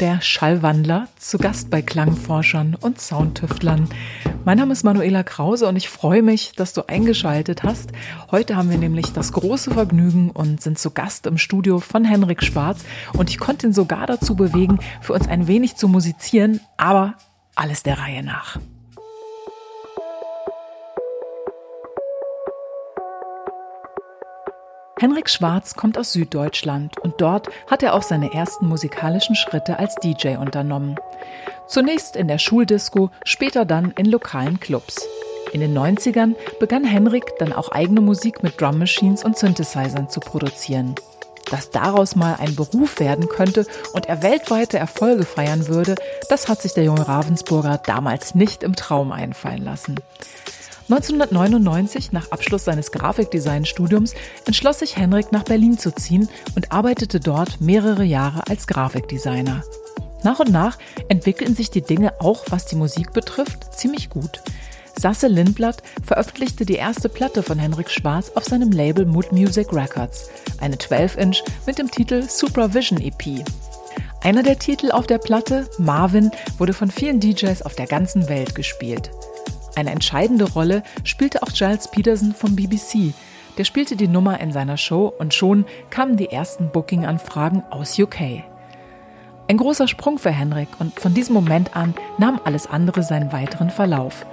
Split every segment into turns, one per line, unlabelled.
der Schallwandler, zu Gast bei Klangforschern und Soundtüftlern. Mein Name ist Manuela Krause und ich freue mich, dass du eingeschaltet hast. Heute haben wir nämlich das große Vergnügen und sind zu Gast im Studio von Henrik Schwarz und ich konnte ihn sogar dazu bewegen, für uns ein wenig zu musizieren, aber alles der Reihe nach. Henrik Schwarz kommt aus Süddeutschland und dort hat er auch seine ersten musikalischen Schritte als DJ unternommen. Zunächst in der Schuldisco, später dann in lokalen Clubs. In den 90ern begann Henrik dann auch eigene Musik mit Drum Machines und Synthesizern zu produzieren. Dass daraus mal ein Beruf werden könnte und er weltweite Erfolge feiern würde, das hat sich der junge Ravensburger damals nicht im Traum einfallen lassen. 1999, nach Abschluss seines Grafikdesignstudiums, entschloss sich Henrik nach Berlin zu ziehen und arbeitete dort mehrere Jahre als Grafikdesigner. Nach und nach entwickelten sich die Dinge auch, was die Musik betrifft, ziemlich gut. Sasse Lindblad veröffentlichte die erste Platte von Henrik Schwarz auf seinem Label Mood Music Records, eine 12-Inch mit dem Titel Supervision EP. Einer der Titel auf der Platte, Marvin, wurde von vielen DJs auf der ganzen Welt gespielt. Eine entscheidende Rolle spielte auch Giles Peterson vom BBC. Der spielte die Nummer in seiner Show und schon kamen die ersten Booking-Anfragen aus UK. Ein großer Sprung für Henrik und von diesem Moment an nahm alles andere seinen weiteren Verlauf.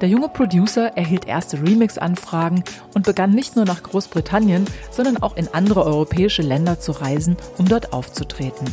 Der junge Producer erhielt erste Remix-Anfragen und begann nicht nur nach Großbritannien, sondern auch in andere europäische Länder zu reisen, um dort aufzutreten.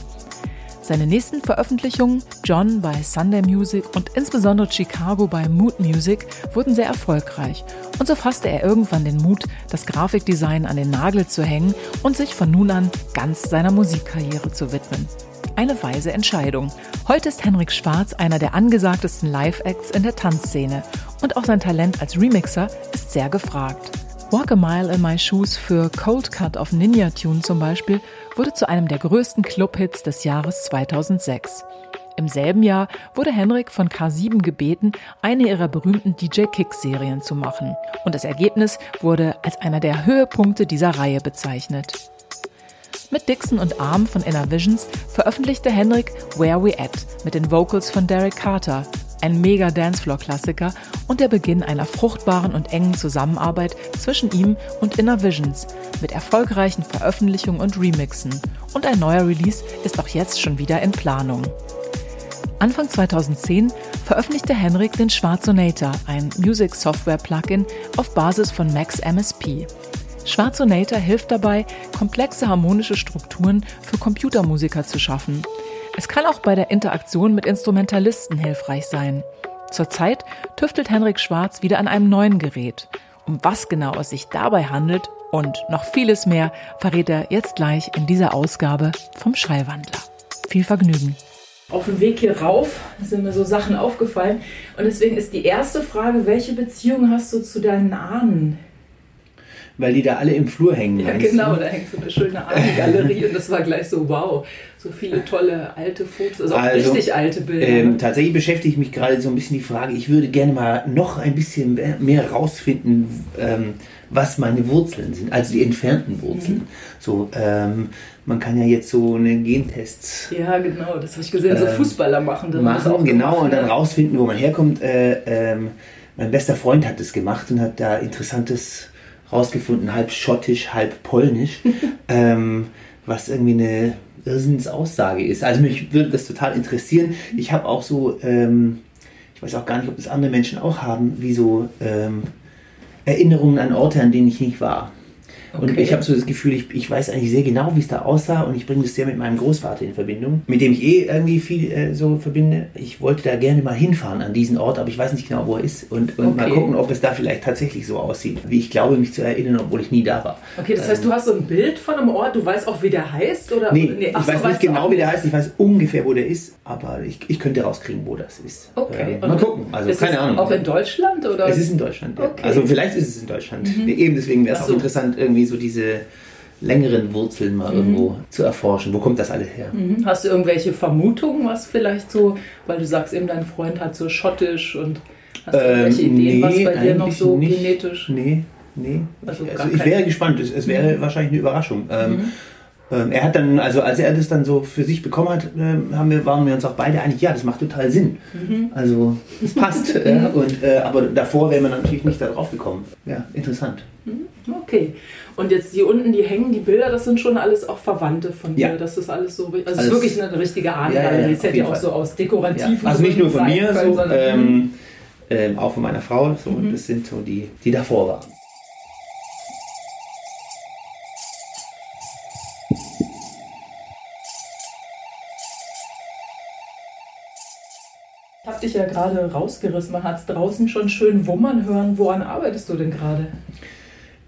Seine nächsten Veröffentlichungen, John bei Sunday Music und insbesondere Chicago bei Mood Music, wurden sehr erfolgreich. Und so fasste er irgendwann den Mut, das Grafikdesign an den Nagel zu hängen und sich von nun an ganz seiner Musikkarriere zu widmen. Eine weise Entscheidung. Heute ist Henrik Schwarz einer der angesagtesten Live-Acts in der Tanzszene und auch sein Talent als Remixer ist sehr gefragt. Walk a Mile in My Shoes für Cold Cut auf Ninja Tune zum Beispiel wurde zu einem der größten Clubhits des Jahres 2006. Im selben Jahr wurde Henrik von K7 gebeten, eine ihrer berühmten DJ Kick-Serien zu machen. Und das Ergebnis wurde als einer der Höhepunkte dieser Reihe bezeichnet. Mit Dixon und Arm von Inner Visions veröffentlichte Henrik Where We At mit den Vocals von Derek Carter, ein mega Dancefloor-Klassiker und der Beginn einer fruchtbaren und engen Zusammenarbeit zwischen ihm und Inner Visions mit erfolgreichen Veröffentlichungen und Remixen. Und ein neuer Release ist auch jetzt schon wieder in Planung. Anfang 2010 veröffentlichte Henrik den Schwarzonator, ein Music Software Plugin auf Basis von Max MSP. Schwarzonator hilft dabei, komplexe harmonische Strukturen für Computermusiker zu schaffen es kann auch bei der Interaktion mit Instrumentalisten hilfreich sein. Zurzeit tüftelt Henrik Schwarz wieder an einem neuen Gerät. Um was genau es sich dabei handelt und noch vieles mehr verrät er jetzt gleich in dieser Ausgabe vom Schallwandler. Viel Vergnügen. Auf dem Weg hier rauf sind mir so Sachen aufgefallen und deswegen ist die erste Frage, welche Beziehung hast du zu deinen Ahnen?
Weil die da alle im Flur hängen.
Ja, genau, da hängt so eine schöne Ahnengalerie und das war gleich so, wow, so viele tolle alte Fotos, also, also richtig alte Bilder.
Ähm, ne? Tatsächlich beschäftige ich mich gerade so ein bisschen die Frage, ich würde gerne mal noch ein bisschen mehr rausfinden, ähm, was meine Wurzeln sind, also die entfernten Wurzeln. Mhm. So, ähm, man kann ja jetzt so eine Gentests.
Ja, genau, das habe ich gesehen, so äh, Fußballer machen
das. Machen, auch genau, gemacht, und dann rausfinden, wo man herkommt. Äh, ähm, mein bester Freund hat das gemacht und hat da interessantes rausgefunden, halb schottisch, halb polnisch, ähm, was irgendwie eine Irrsinnsaussage ist. Also mich würde das total interessieren. Ich habe auch so, ähm, ich weiß auch gar nicht, ob das andere Menschen auch haben, wie so ähm, Erinnerungen an Orte, an denen ich nicht war. Okay. Und ich habe so das Gefühl, ich, ich weiß eigentlich sehr genau, wie es da aussah und ich bringe das sehr mit meinem Großvater in Verbindung, mit dem ich eh irgendwie viel äh, so verbinde. Ich wollte da gerne mal hinfahren an diesen Ort, aber ich weiß nicht genau, wo er ist und, und okay. mal gucken, ob es da vielleicht tatsächlich so aussieht, wie ich glaube, mich zu erinnern, obwohl ich nie da war.
Okay, das heißt, ähm, du hast so ein Bild von einem Ort, du weißt auch, wie der heißt? Oder?
Nee, nee ich weiß nicht genau, wie der heißt, ich weiß ungefähr, wo der ist, aber ich, ich könnte rauskriegen, wo das ist.
Okay.
Äh, mal gucken, also ist keine Ahnung.
Auch in Deutschland? Oder?
Es ist in Deutschland, ja. Okay. Also vielleicht ist es in Deutschland. Mhm. Eben deswegen wäre es so. auch interessant, irgendwie so diese längeren Wurzeln mal mhm. irgendwo zu erforschen. Wo kommt das alles her?
Mhm. Hast du irgendwelche Vermutungen, was vielleicht so, weil du sagst eben, dein Freund hat so schottisch und hast du ähm, irgendwelche Ideen, nee, was bei dir noch so nicht, genetisch?
Nee, nee. Also, also ich wäre gespannt. Es, es wäre mhm. wahrscheinlich eine Überraschung. Ähm, mhm. ähm, er hat dann, also als er das dann so für sich bekommen hat, äh, haben wir, waren wir uns auch beide einig, ja, das macht total Sinn. Mhm. Also es passt. äh, und, äh, aber davor wäre man natürlich nicht darauf gekommen. Ja, interessant.
Mhm. Okay. Und jetzt hier unten, die hängen, die Bilder, das sind schon alles auch Verwandte von dir. Ja. Das ist alles so, also alles, ist wirklich eine richtige Ahnenreihe. Ja, ja, das hätte ja auch so aus dekorativen
ja. Also nicht nur von mir, können, so, ähm, ähm, auch von meiner Frau. So, mhm. Das sind so die, die davor waren.
Ja gerade rausgerissen. Man hat es draußen schon schön wummern hören. Woran arbeitest du denn gerade?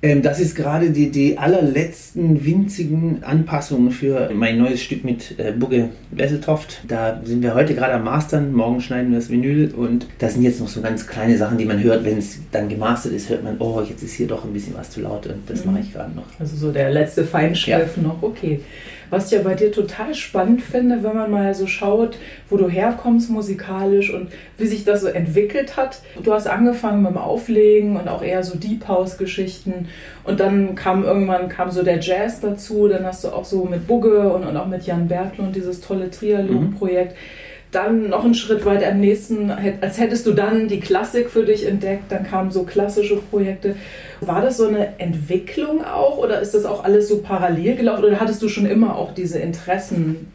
Ähm, das ist gerade die, die allerletzten winzigen Anpassungen für mein neues Stück mit äh, Bugge Wesseltoft. Da sind wir heute gerade am Mastern, morgen schneiden wir das Vinyl und das sind jetzt noch so ganz kleine Sachen, die man hört, wenn es dann gemastert ist, hört man, oh, jetzt ist hier doch ein bisschen was zu laut und das mhm. mache ich gerade noch.
Also so der letzte Feinschliff ja. noch, okay. Was ich ja bei dir total spannend finde, wenn man mal so schaut, wo du herkommst musikalisch und wie sich das so entwickelt hat. Du hast angefangen mit dem Auflegen und auch eher so Deep House Geschichten und dann kam irgendwann kam so der Jazz dazu, dann hast du auch so mit Bugge und, und auch mit Jan Berglund dieses tolle Trialog-Projekt. Mhm dann noch einen Schritt weiter im nächsten, als hättest du dann die Klassik für dich entdeckt, dann kamen so klassische Projekte. War das so eine Entwicklung auch oder ist das auch alles so parallel gelaufen oder hattest du schon immer auch diese Interessen?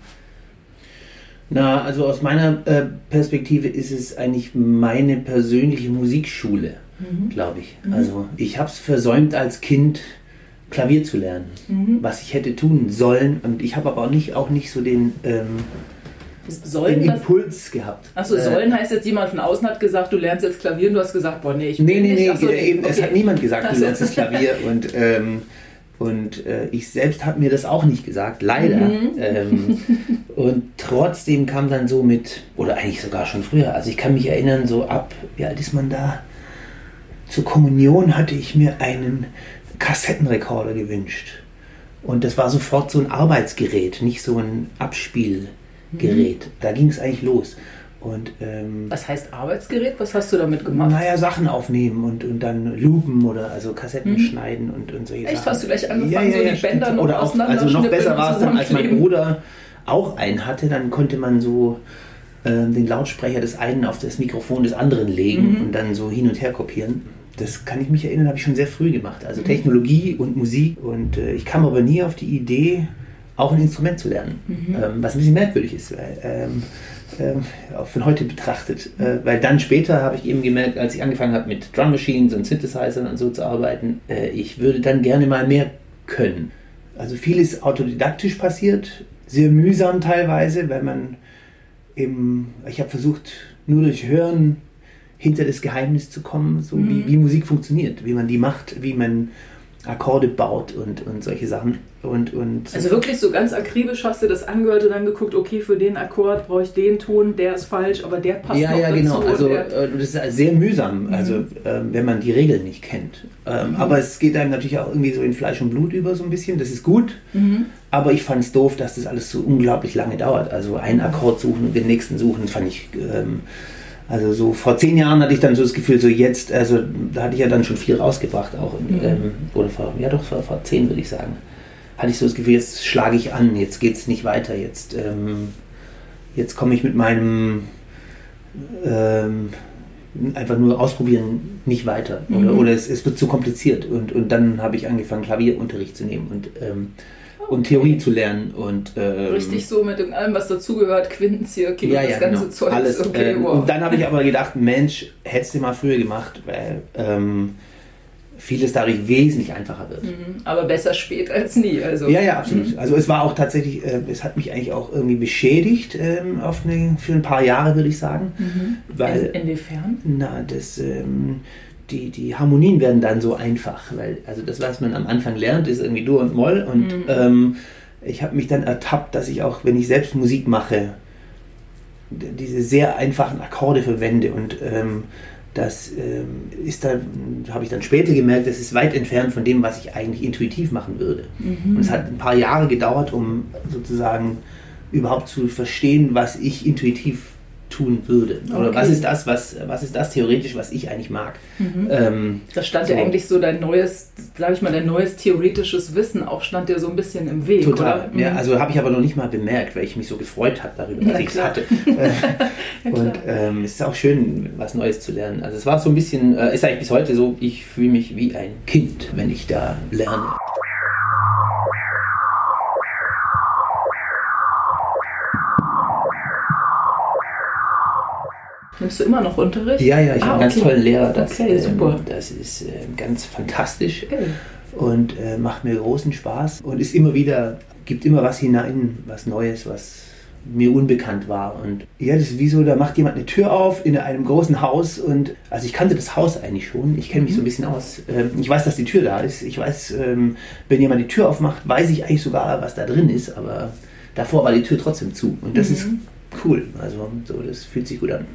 Na, also aus meiner äh, Perspektive ist es eigentlich meine persönliche Musikschule, mhm. glaube ich. Mhm. Also ich habe es versäumt als Kind Klavier zu lernen, mhm. was ich hätte tun sollen und ich habe aber auch nicht, auch nicht so den... Ähm,
sollen
den Impuls gehabt.
Achso, sollen äh, heißt jetzt jemand von außen hat gesagt, du lernst jetzt Klavier und du hast gesagt, boah, nee, ich
bin nee, nee, nicht. Nee, nee, eben, okay. es hat niemand gesagt, du lernst jetzt Klavier und, ähm, und äh, ich selbst habe mir das auch nicht gesagt, leider. Mhm. Ähm, und trotzdem kam dann so mit, oder eigentlich sogar schon früher, also ich kann mich erinnern, so ab, wie alt ist man da? Zur Kommunion hatte ich mir einen Kassettenrekorder gewünscht. Und das war sofort so ein Arbeitsgerät, nicht so ein Abspiel. Gerät. Mhm. Da ging es eigentlich los. Und, ähm,
Was heißt Arbeitsgerät? Was hast du damit gemacht?
Naja, Sachen aufnehmen und, und dann loopen oder also Kassetten mhm. schneiden und, und solche
Echt?
Sachen.
Hast du gleich angefangen, ja, ja, ja, so die Bänder noch
oder auch, Also noch besser war es dann, als mein Bruder auch einen hatte, dann konnte man so äh, den Lautsprecher des einen auf das Mikrofon des anderen legen mhm. und dann so hin und her kopieren. Das kann ich mich erinnern, habe ich schon sehr früh gemacht. Also mhm. Technologie und Musik. Und äh, ich kam aber nie auf die Idee, auch ein Instrument zu lernen. Mhm. Ähm, was ein bisschen merkwürdig ist, weil, ähm, ähm, auch von heute betrachtet. Äh, weil dann später habe ich eben gemerkt, als ich angefangen habe mit Drum Machines und Synthesizern und so zu arbeiten, äh, ich würde dann gerne mal mehr können. Also vieles autodidaktisch passiert, sehr mühsam teilweise, weil man eben, ich habe versucht, nur durch Hören hinter das Geheimnis zu kommen, so mhm. wie, wie Musik funktioniert, wie man die macht, wie man Akkorde baut und, und solche Sachen. Und, und
also wirklich so ganz akribisch hast du das angehört und dann geguckt, okay, für den Akkord brauche ich den Ton, der ist falsch, aber der passt
ja,
noch
ja, dazu. genau. Also äh, das ist sehr mühsam, mhm. also wenn man die Regeln nicht kennt. Ähm, mhm. Aber es geht einem natürlich auch irgendwie so in Fleisch und Blut über so ein bisschen. Das ist gut. Mhm. Aber ich fand es doof, dass das alles so unglaublich lange dauert. Also einen Akkord suchen und den nächsten suchen, fand ich ähm, also so vor zehn Jahren hatte ich dann so das Gefühl, so jetzt, also da hatte ich ja dann schon viel rausgebracht auch. Mhm. Ähm, oder vor, ja doch, vor, vor zehn würde ich sagen. Hatte ich so das Gefühl, jetzt schlage ich an, jetzt geht es nicht weiter, jetzt, ähm, jetzt komme ich mit meinem ähm, einfach nur ausprobieren nicht weiter. Mhm. Oder, oder es, es, wird zu kompliziert. Und, und dann habe ich angefangen, Klavierunterricht zu nehmen. Und ähm, und Theorie zu lernen. Und, ähm,
Richtig so mit allem, was dazugehört, Quintenzirkel
ja, das ganze genau. Zeug. Alles, okay, ähm, wow. Und dann habe ich aber gedacht, Mensch, hättest du mal früher gemacht, weil ähm, vieles dadurch wesentlich einfacher wird. Mhm,
aber besser spät als nie. Also.
Ja, ja, absolut. Mhm. Also es war auch tatsächlich, äh, es hat mich eigentlich auch irgendwie beschädigt ähm, auf eine, für ein paar Jahre, würde ich sagen. Mhm.
Weil, In, inwiefern?
Na, das ähm, die, die Harmonien werden dann so einfach, weil also das, was man am Anfang lernt, ist irgendwie Dur und Moll und mhm. ähm, ich habe mich dann ertappt, dass ich auch, wenn ich selbst Musik mache, diese sehr einfachen Akkorde verwende und ähm, das ähm, ist dann, habe ich dann später gemerkt, das ist weit entfernt von dem, was ich eigentlich intuitiv machen würde. Mhm. Und es hat ein paar Jahre gedauert, um sozusagen überhaupt zu verstehen, was ich intuitiv tun würde. Oder
Okay.
was ist das, was, was ist das theoretisch, was ich eigentlich mag? Ähm,
Das stand
So.
ja eigentlich so dein neues, sag ich mal, dein neues theoretisches Wissen auch stand dir so ein bisschen im Weg,
Total.
oder?
Ja,
Mhm.
also habe ich aber noch nicht mal bemerkt, weil ich mich so gefreut habe darüber, dass ich es hatte.
Ja, klar.
Und ähm, es ist auch schön, was Neues zu lernen. Also es war so ein bisschen, äh, ist eigentlich bis heute so, ich fühle mich wie ein Kind, wenn ich da lerne.
Nimmst du immer noch Unterricht?
Ja, ja, ich
Ah,
habe einen ganz
okay.
tollen Lehrer. Das,
Okay,
ähm,
super.
das ist ähm, ganz fantastisch
Okay.
und äh, macht mir großen Spaß und ist immer wieder, gibt immer was hinein, was Neues, was mir unbekannt war. Und ja, das ist wie so, da macht jemand eine Tür auf in einem großen Haus und also ich kannte das Haus eigentlich schon, ich kenne mich so ein bisschen aus. Ähm, ich weiß, dass die Tür da ist. Ich weiß, ähm, wenn jemand die Tür aufmacht, weiß ich eigentlich sogar, was da drin ist, aber davor war die Tür trotzdem zu. Und das ist cool. Also so, das fühlt sich gut an.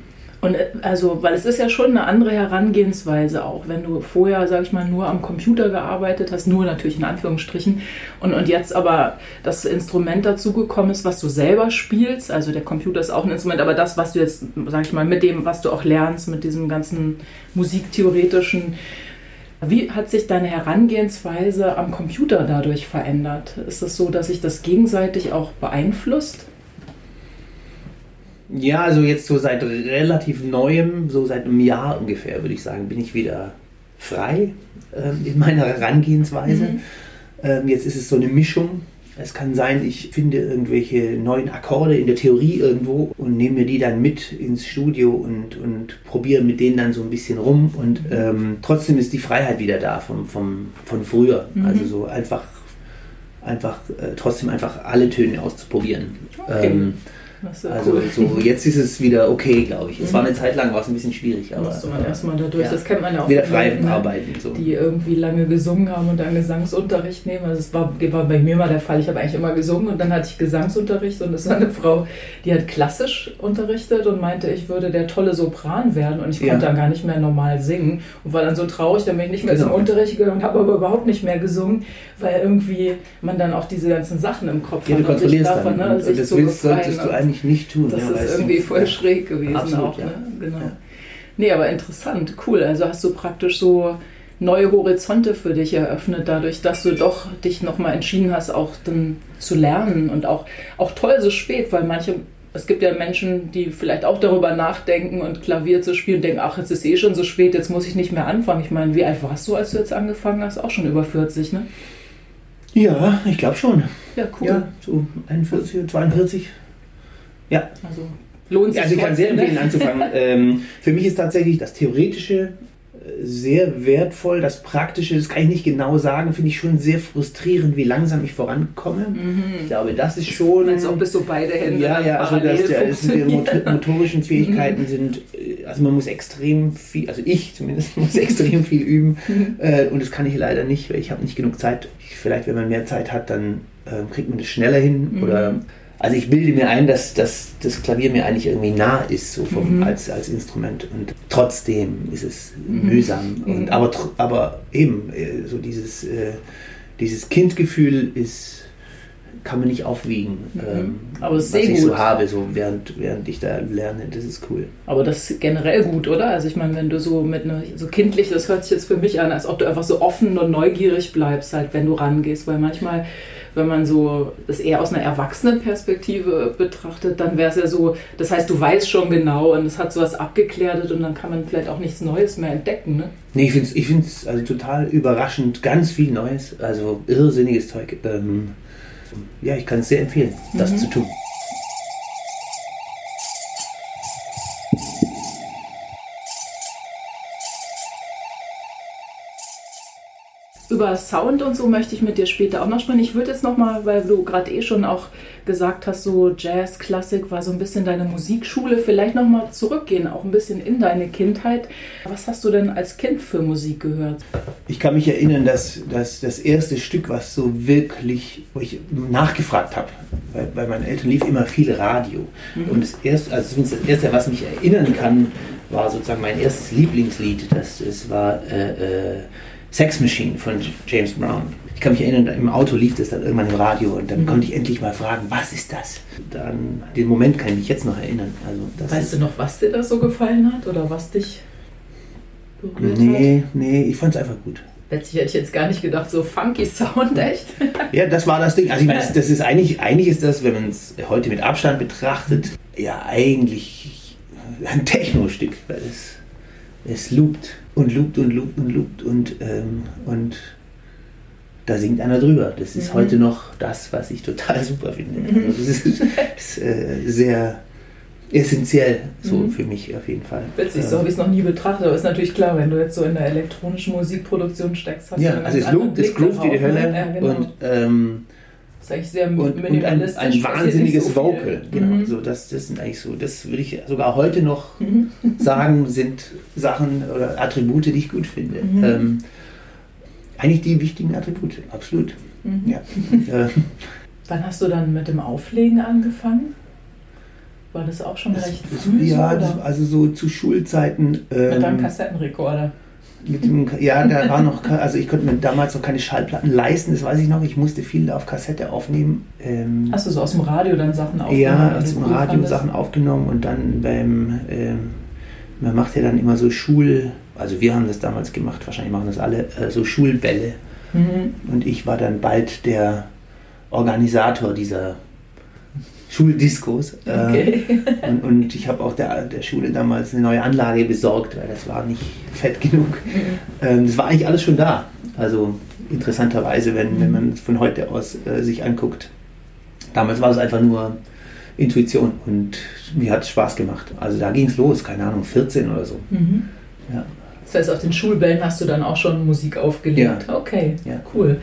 Und äh, also, weil es ist ja schon eine andere Herangehensweise auch, wenn du vorher, sag ich mal, nur am Computer gearbeitet hast, nur natürlich in Anführungsstrichen, und, und jetzt aber das Instrument dazugekommen ist, was du selber spielst, also der Computer ist auch ein Instrument, aber das, was du jetzt, sag ich mal, mit dem, was du auch lernst, mit diesem ganzen musiktheoretischen, wie hat sich deine Herangehensweise am Computer dadurch verändert? Ist es so, dass sich das gegenseitig auch beeinflusst?
Ja, also jetzt so seit relativ neuem, so seit einem Jahr ungefähr, würde ich sagen, bin ich wieder frei ähm, in meiner Herangehensweise. Ähm, jetzt ist es so eine Mischung. Es kann sein, ich finde irgendwelche neuen Akkorde in der Theorie irgendwo und nehme mir die dann mit ins Studio und, und probiere mit denen dann so ein bisschen rum. Und ähm, trotzdem ist die Freiheit wieder da vom, vom, von früher. Also so einfach, einfach äh, trotzdem einfach alle Töne auszuprobieren.
Okay.
Also
cool.
so, jetzt ist es wieder okay, glaube ich. Es war eine Zeit lang war es ein bisschen schwierig, aber
musste man erstmal dadurch.
ja.
Das kennt man ja auch
wieder frei
Leuten, ne,
arbeiten. So.
Die irgendwie lange gesungen haben und dann Gesangsunterricht nehmen. Also es war, war bei mir mal der Fall. Ich habe eigentlich immer gesungen und dann hatte ich Gesangsunterricht und es war eine Frau, die hat klassisch unterrichtet und meinte, ich würde der tolle Sopran werden und ich
Ja.
konnte dann gar nicht mehr normal singen und war dann so traurig, dann bin ich nicht mehr
Genau.
zum Unterricht gegangen und habe aber überhaupt nicht mehr gesungen, weil irgendwie man dann auch diese ganzen Sachen im Kopf
ja, du
hat sich
kontrollierst
davon,
dann.
ne,
und, das willst, solltest du eigentlich nicht tun.
das
ja,
ist
weißt du?
irgendwie voll
Ja.
schräg gewesen
Absolut,
auch.
ja.
Ne? Genau.
Ja.
Nee, aber interessant, cool. Also hast du praktisch so neue Horizonte für dich eröffnet, dadurch, dass du doch dich nochmal entschieden hast, auch dann zu lernen und auch, auch toll so spät, weil manche, es gibt ja Menschen, die vielleicht auch darüber nachdenken und Klavier zu spielen und denken, ach, jetzt ist eh schon so spät, jetzt muss ich nicht mehr anfangen. Ich meine, wie alt warst du, als du jetzt angefangen hast? Auch schon über 40, ne?
Ja, ich glaube schon.
Ja, cool.
Ja, so 41, 42. Ja,
Also lohnt sich
also ich kann sehr
trotzdem, ne?
empfehlen anzufangen. ähm, für mich ist tatsächlich das Theoretische äh, sehr wertvoll, das Praktische, das kann ich nicht genau sagen, finde ich schon sehr frustrierend, wie langsam ich vorankomme. Ich glaube, das ist schon...
Als ob es so beide Hände
Ja, ja, also
parallel
das, der, das die motorischen Fähigkeiten
Mhm.
sind, äh, also man muss extrem viel, also ich zumindest muss extrem viel üben
Mhm.
äh, und das kann ich leider nicht, weil ich habe nicht genug Zeit. Ich, vielleicht, wenn man mehr Zeit hat, dann kriegt man das schneller hin
Mhm.
oder also ich bilde mir ein, dass, dass das Klavier mir eigentlich irgendwie nah ist, so vom,
Mhm.
als, als Instrument. Und trotzdem ist es
Mhm.
mühsam. Und,
Mhm.
aber, tr- aber eben, äh, so dieses, äh, dieses Kindgefühl ist, kann man nicht aufwiegen. Ähm,
Mhm. Aber es ist
was
sehr
ich
gut.
so habe, so während, während ich da lerne, das ist cool.
Aber das ist generell gut, oder? Also ich meine, wenn du so mit einer, so kindlich, das hört sich jetzt für mich an, als ob du einfach so offen und neugierig bleibst, halt, wenn du rangehst. Weil manchmal, wenn man so das eher aus einer Erwachsenenperspektive betrachtet, dann wäre es ja so, das heißt, du weißt schon genau und es hat sowas abgeklärt und dann kann man vielleicht auch nichts Neues mehr entdecken, ne?
Nee, ich finde es ich find's also total überraschend, ganz viel Neues, also irrsinniges Zeug. Ähm, ja, ich kann es sehr empfehlen, das
Mhm.
zu tun.
Über Sound und so möchte ich mit dir später auch noch sprechen. Ich würde jetzt noch mal, weil du gerade eh schon auch gesagt hast, so Jazz, Klassik war so ein bisschen deine Musikschule, vielleicht noch mal zurückgehen, auch ein bisschen in deine Kindheit. Was hast du denn als Kind für Musik gehört?
Ich kann mich erinnern, dass, dass das erste Stück, was so wirklich, wo ich nachgefragt habe, weil bei meinen Eltern lief immer viel Radio. Und das erste, also zumindest das erste, was mich erinnern kann, war sozusagen mein erstes Lieblingslied. Das, das war äh, äh, Sex Machine von James Brown. Ich kann mich erinnern, im Auto lief das dann irgendwann im Radio und dann mhm. konnte ich endlich mal fragen, was ist das? Dann, den Moment kann ich mich jetzt noch erinnern.
Also, weißt du noch, was dir da so gefallen hat oder was dich
berührt nee, hat? Nee, ich fand es einfach gut.
Letztlich hätte ich jetzt gar nicht gedacht, so funky Sound, echt?
ja, das war das Ding. Also ich meine, das ist eigentlich, eigentlich ist das, wenn man es heute mit Abstand betrachtet, ja eigentlich ein Techno-Stück, weil es, es loopt und loopt und loopt und loopt und, ähm, und da singt einer drüber. Das ist mhm. heute noch das, was ich total super finde. Mhm. Also das ist, ist äh, sehr essentiell so mhm. für mich auf jeden Fall.
Witzig, so habe ich es noch nie betrachtet, aber ist natürlich klar, wenn du jetzt so in der elektronischen Musikproduktion steckst, hast
ja, du also es lobt, es groovt wie die Hölle ne? ja, genau. und ähm,
das ist eigentlich sehr
und, und ein, ein wahnsinniges so Vocal. Genau, mhm. so das, das sind eigentlich so, das würde ich sogar heute noch mhm. sagen, sind Sachen oder Attribute, die ich gut finde. Mhm. Ähm, eigentlich die wichtigen Attribute, absolut. Mhm. Ja.
Wann hast du dann mit dem Auflegen angefangen? War das auch schon das, recht früh?
Ja, so, also so zu Schulzeiten.
Ähm, mit deinem Kassettenrekorder.
Mit dem, ja, da war noch, also ich konnte mir damals noch keine Schallplatten leisten, das weiß ich noch. Ich musste viel auf Kassette aufnehmen.
Ähm, Hast du so aus dem Radio dann Sachen
aufgenommen? Ja, aus dem Radio fandest? Sachen aufgenommen und dann beim, ähm, man macht ja dann immer so Schul, also wir haben das damals gemacht, wahrscheinlich machen das alle, äh, so Schulbälle. Mhm. Und ich war dann bald der Organisator dieser Schuldiskos. Äh, okay. und, und, ich habe auch der, der Schule damals eine neue Anlage besorgt, weil das war nicht fett genug. Mhm. Ähm, das war eigentlich alles schon da. Also interessanterweise, wenn, wenn man es von heute aus äh, sich anguckt. Damals war es einfach nur Intuition und mir hat es Spaß gemacht. Also da ging es los, keine Ahnung, 14 oder so. Mhm.
Ja. Das heißt, auf den Schulbällen hast du dann auch schon Musik aufgelegt. Ja. Okay, ja. cool.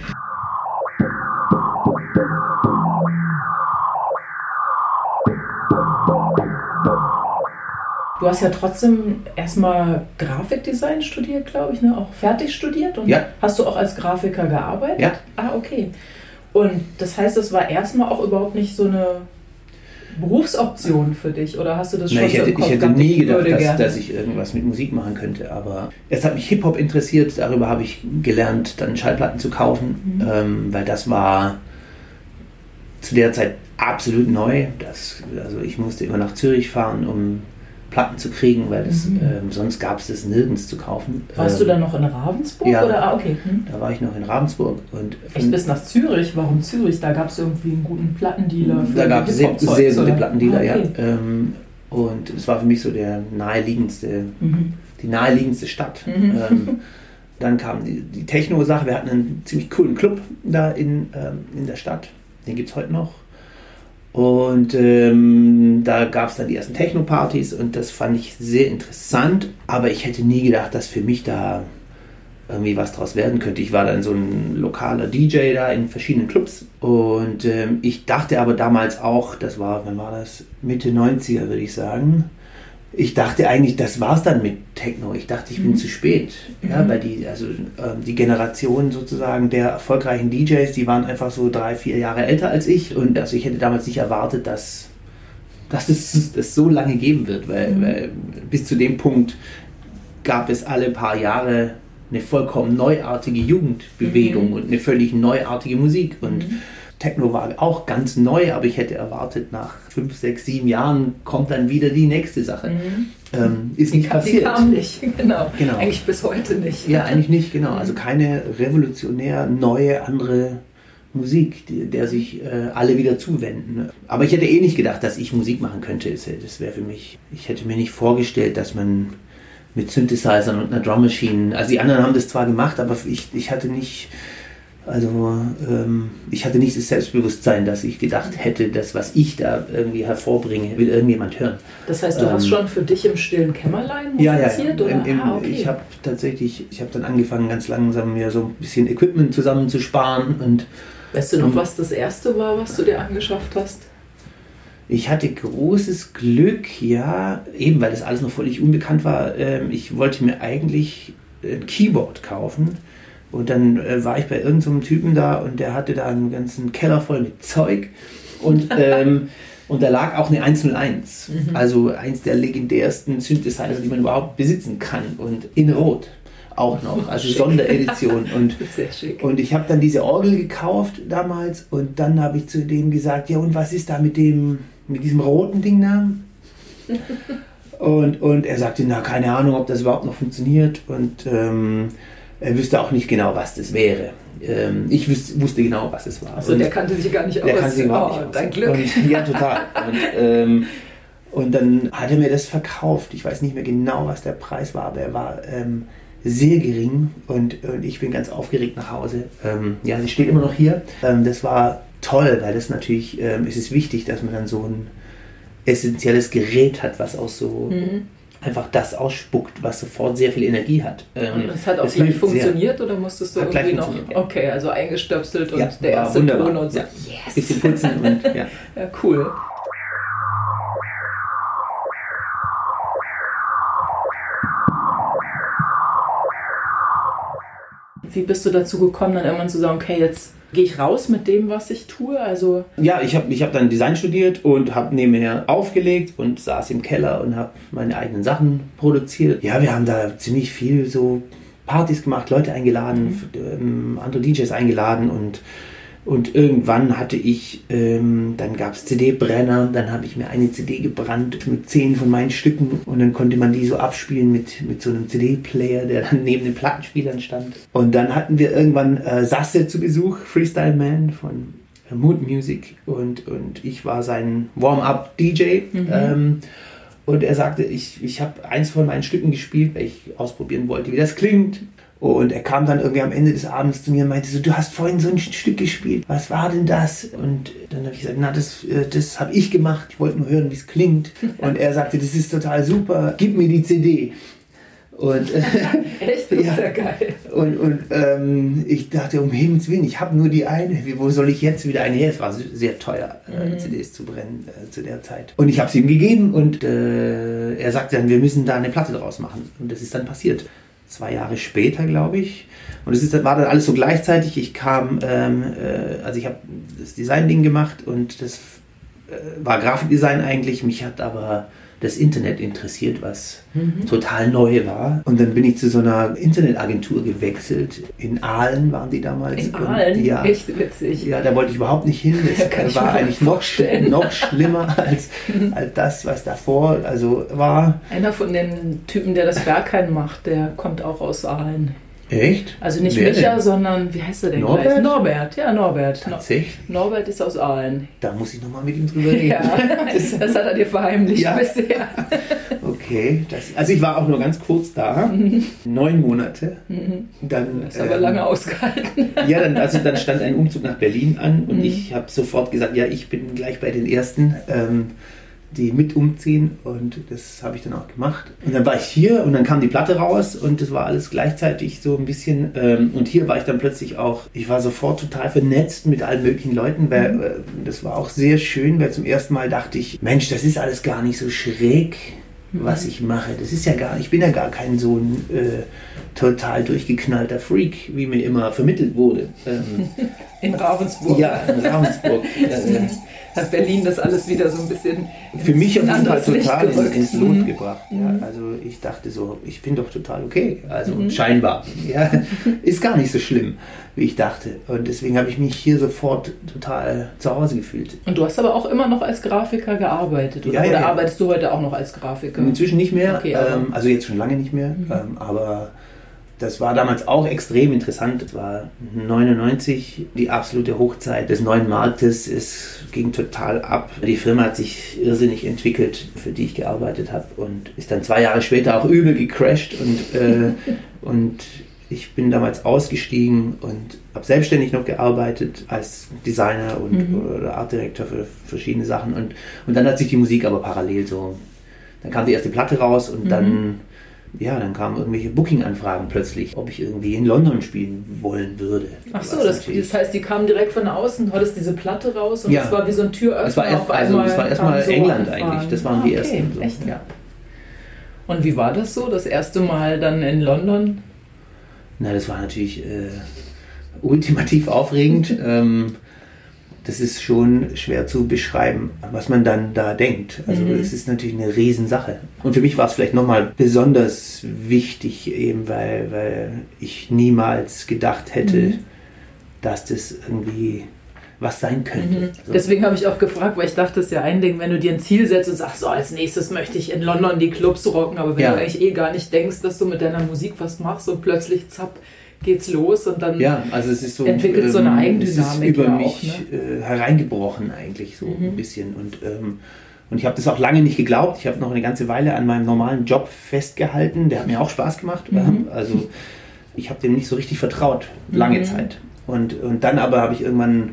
Du hast ja trotzdem erstmal Grafikdesign studiert, glaube ich, ne? auch fertig studiert. Und ja. hast du auch als Grafiker gearbeitet?
Ja.
Ah, okay. Und das heißt, das war erstmal auch überhaupt nicht so eine Berufsoption für dich? Oder hast du das schon
Na, ich hätte, ich hätte nie gedacht, dass, dass, ich irgendwas mit Musik machen könnte. Aber es hat mich Hip-Hop interessiert. Darüber habe ich gelernt, dann Schallplatten zu kaufen, mhm. ähm, weil das war zu der Zeit absolut neu. Das, also ich musste immer nach Zürich fahren, um Platten zu kriegen, weil das, mhm. ähm, sonst gab es das nirgends zu kaufen.
Warst ähm, du dann noch in Ravensburg?
Ja,
oder? Ah, okay. Hm.
da war ich noch in Ravensburg. Und
Echt bis nach Zürich? Warum Zürich? Da gab es irgendwie einen guten Plattendealer.
da gab es sehr, sehr gute Plattendealer, ah, okay. ja. Ähm, und es war für mich so der naheliegendste, mhm. die naheliegendste Stadt. Mhm. Ähm, dann kam die, die Techno-Sache. Wir hatten einen ziemlich coolen Club da in, ähm, in der Stadt. Den gibt es heute noch. Und ähm, da gab es dann die ersten Techno-Partys und das fand ich sehr interessant. Aber ich hätte nie gedacht, dass für mich da irgendwie was draus werden könnte. Ich war dann so ein lokaler DJ da in verschiedenen Clubs und ähm, ich dachte aber damals auch, das war, wann war das? Mitte 90er würde ich sagen, ich dachte eigentlich, das war's dann mit Techno. Ich dachte, ich bin mhm. zu spät. Ja, mhm. weil die, also ähm, die Generation sozusagen der erfolgreichen DJs, die waren einfach so drei, vier Jahre älter als ich. Und also ich hätte damals nicht erwartet, dass, dass es das so lange geben wird, weil, mhm. weil bis zu dem Punkt gab es alle paar Jahre eine vollkommen neuartige Jugendbewegung mhm. und eine völlig neuartige Musik. Und mhm. Techno war auch ganz neu, aber ich hätte erwartet, nach fünf, sechs, sieben Jahren kommt dann wieder die nächste Sache. Mhm. Ähm, ist die nicht kam, passiert. Die
kam nicht, genau. genau. Eigentlich bis heute nicht.
Ja, eigentlich nicht, genau. Also mhm. keine revolutionär neue, andere Musik, die, der sich äh, alle wieder zuwenden. Aber ich hätte eh nicht gedacht, dass ich Musik machen könnte. Das wäre für mich, ich hätte mir nicht vorgestellt, dass man mit Synthesizern und einer Drum Machine, also die anderen haben das zwar gemacht, aber ich, ich hatte nicht also ähm, ich hatte nicht das Selbstbewusstsein, dass ich gedacht hätte, dass was ich da irgendwie hervorbringe, will irgendjemand hören.
Das heißt, du ähm, hast schon für dich im stillen Kämmerlein musiziert?
Ja, ja, ja. Im, im, ah, okay. Ich habe tatsächlich, ich habe dann angefangen, ganz langsam mir so ein bisschen Equipment zusammenzusparen. Und,
weißt du noch, und, was das erste war, was du dir angeschafft hast?
Ich hatte großes Glück, ja, eben weil das alles noch völlig unbekannt war. Ähm, ich wollte mir eigentlich ein Keyboard kaufen und dann äh, war ich bei irgendeinem so Typen da und der hatte da einen ganzen Keller voll mit Zeug. Und, ähm, und da lag auch eine 101. Mhm. Also eins der legendärsten Synthesizer, die man überhaupt besitzen kann. Und in Rot. auch noch, also schick. Sonderedition. Und, und ich habe dann diese Orgel gekauft damals und dann habe ich zu dem gesagt, ja und was ist da mit dem, mit diesem roten Ding da? und, und er sagte, na keine Ahnung, ob das überhaupt noch funktioniert und ähm, er wüsste auch nicht genau, was das wäre. Ähm, ich wusste genau, was es war.
Also der kannte sich gar nicht aus. Der kannte sich überhaupt oh, nicht aus. Dein Glück.
Und, ja, total. Und, ähm, und dann hat er mir das verkauft. Ich weiß nicht mehr genau, was der Preis war, aber er war ähm, sehr gering und, und, ich bin ganz aufgeregt nach Hause. Ähm, ja, sie steht immer noch hier. Ähm, das war toll, weil das natürlich, ähm, es ist wichtig, dass man dann so ein essentielles Gerät hat, was auch so mhm. Einfach das ausspuckt, was sofort sehr viel Energie hat.
Ähm, und das hat auch gleich funktioniert sehr. oder musstest du irgendwie noch? Ja. Okay, also eingestöpselt und
ja,
der erste
wunderbar.
Ton und so.
Ja. Yes. Bisschen putzen und ja.
ja, cool. Wie bist du dazu gekommen, dann irgendwann zu sagen, okay, jetzt gehe ich raus mit dem, was ich tue? Also
ja, ich habe ich hab dann Design studiert und habe nebenher aufgelegt und saß im Keller und habe meine eigenen Sachen produziert. Ja, wir haben da ziemlich viel so Partys gemacht, Leute eingeladen, mhm. andere DJs eingeladen und und irgendwann hatte ich, ähm, dann gab es CD-Brenner, dann habe ich mir eine CD gebrannt mit zehn von meinen Stücken und dann konnte man die so abspielen mit, mit so einem CD-Player, der dann neben den Plattenspielern stand. Und dann hatten wir irgendwann äh, Sasse zu Besuch, Freestyle Man von äh, Mood Music und, und ich war sein Warm-up-DJ. Mhm. Ähm, und er sagte, ich, ich habe eins von meinen Stücken gespielt, weil ich ausprobieren wollte, wie das klingt. Und er kam dann irgendwie am Ende des Abends zu mir und meinte so, du hast vorhin so ein Stück gespielt, was war denn das? Und dann habe ich gesagt, na, das, äh, das habe ich gemacht, ich wollte nur hören, wie es klingt. Und er sagte, das ist total super, gib mir die CD. Und,
Echt? Das ist ja geil.
Und, und ähm, ich dachte, um Himmels Willen, ich habe nur die eine. Wo soll ich jetzt wieder eine her? Es war sehr teuer, äh, mhm. CDs zu brennen äh, zu der Zeit. Und ich habe sie ihm gegeben und äh, er sagte dann, wir müssen da eine Platte draus machen. Und das ist dann passiert zwei Jahre später, glaube ich. Und es war dann alles so gleichzeitig. Ich kam, ähm, äh, also ich habe das Design-Ding gemacht und das äh, war Grafikdesign eigentlich. Mich hat aber das Internet interessiert, was mhm. total neu war. Und dann bin ich zu so einer Internetagentur gewechselt. In Aalen waren die damals.
In Aalen?
Und, ja,
Echt witzig.
Ja, da wollte ich überhaupt nicht hin. Das war eigentlich noch, noch schlimmer als, als das, was davor also war.
Einer von den Typen, der das Bergheim macht, der kommt auch aus Aalen.
Echt?
Also nicht Wer Micha, denn? sondern wie heißt er denn
Norbert?
gleich? Norbert, ja, Norbert.
Tatsächlich?
Norbert ist aus Aalen.
Da muss ich nochmal mit ihm drüber reden.
ja, das, das, hat er dir verheimlicht ja. bisher.
Okay, das, also ich war auch nur ganz kurz da, mhm. neun Monate.
Mhm. Dann, das ist aber ähm, lange ausgehalten.
ja, dann, also dann stand ein Umzug nach Berlin an und mhm. ich habe sofort gesagt, ja, ich bin gleich bei den Ersten. Ähm, die mit umziehen und das habe ich dann auch gemacht. Und dann war ich hier und dann kam die Platte raus und das war alles gleichzeitig so ein bisschen ähm, und hier war ich dann plötzlich auch, ich war sofort total vernetzt mit allen möglichen Leuten, weil mhm. äh, das war auch sehr schön, weil zum ersten Mal dachte ich, Mensch, das ist alles gar nicht so schräg, was mhm. ich mache. Das ist ja gar, ich bin ja gar kein so ein äh, total durchgeknallter Freak, wie mir immer vermittelt wurde. Ähm,
in Ravensburg.
Ja, in Ravensburg. äh,
hat Berlin das alles wieder so ein bisschen.
Für mich auf jeden Fall total ins, ins Lot mhm. gebracht. Ja, mhm. also ich dachte so, ich bin doch total okay. Also mhm. scheinbar. Ja, ist gar nicht so schlimm, wie ich dachte. Und deswegen habe ich mich hier sofort total zu Hause gefühlt.
Und du hast aber auch immer noch als Grafiker gearbeitet, oder? Ja, oder arbeitest du heute auch noch als Grafiker?
Inzwischen nicht mehr. Okay, ähm, also jetzt schon lange nicht mehr. Mhm. Ähm, aber das war damals auch extrem interessant. Es war 99 die absolute Hochzeit des neuen Marktes. Es ging total ab. Die Firma hat sich irrsinnig entwickelt, für die ich gearbeitet habe und ist dann zwei Jahre später auch übel gecrashed und, äh, und ich bin damals ausgestiegen und habe selbstständig noch gearbeitet als Designer und mhm. oder Artdirektor für verschiedene Sachen und, und dann hat sich die Musik aber parallel so, dann kam die erste Platte raus und mhm. dann ja, dann kamen irgendwelche Booking-Anfragen plötzlich, ob ich irgendwie in London spielen wollen würde.
Ach so, das, das, heißt, die kamen direkt von außen, hattest diese Platte raus und ja. das war wie so ein Türöffner.
Es war erst, also, es war erstmal so England Anfragen. eigentlich, das waren ah, die ersten.
So. Echt? Ja. Und wie war das so, das erste Mal dann in London?
Na, das war natürlich äh, ultimativ aufregend. ähm, das ist schon schwer zu beschreiben, was man dann da denkt. Also
Mhm.
es ist natürlich eine Riesensache. Und für mich war es vielleicht nochmal besonders wichtig, eben weil, weil ich niemals gedacht hätte,
Mhm.
dass das irgendwie was sein könnte.
Mhm.
So.
Deswegen habe ich auch gefragt, weil ich dachte, es ist ja ein Ding, wenn du dir ein Ziel setzt und sagst, so als nächstes möchte ich in London die Clubs rocken, aber wenn
Ja.
du eigentlich eh gar nicht denkst, dass du mit deiner Musik was machst und plötzlich zapp geht's los und dann
Ja, also es ist so.
Entwickelt so eine
Es ist
Eigendynamik
über mich
auch, ne?
äh, hereingebrochen eigentlich so
Mhm.
ein bisschen. Und, ähm, und ich habe das auch lange nicht geglaubt. Ich habe noch eine ganze Weile an meinem normalen Job festgehalten. Der hat mir auch Spaß gemacht.
Mhm.
Ähm, Also ich habe dem nicht so richtig vertraut, lange
Mhm.
Zeit. Und, und dann aber habe ich irgendwann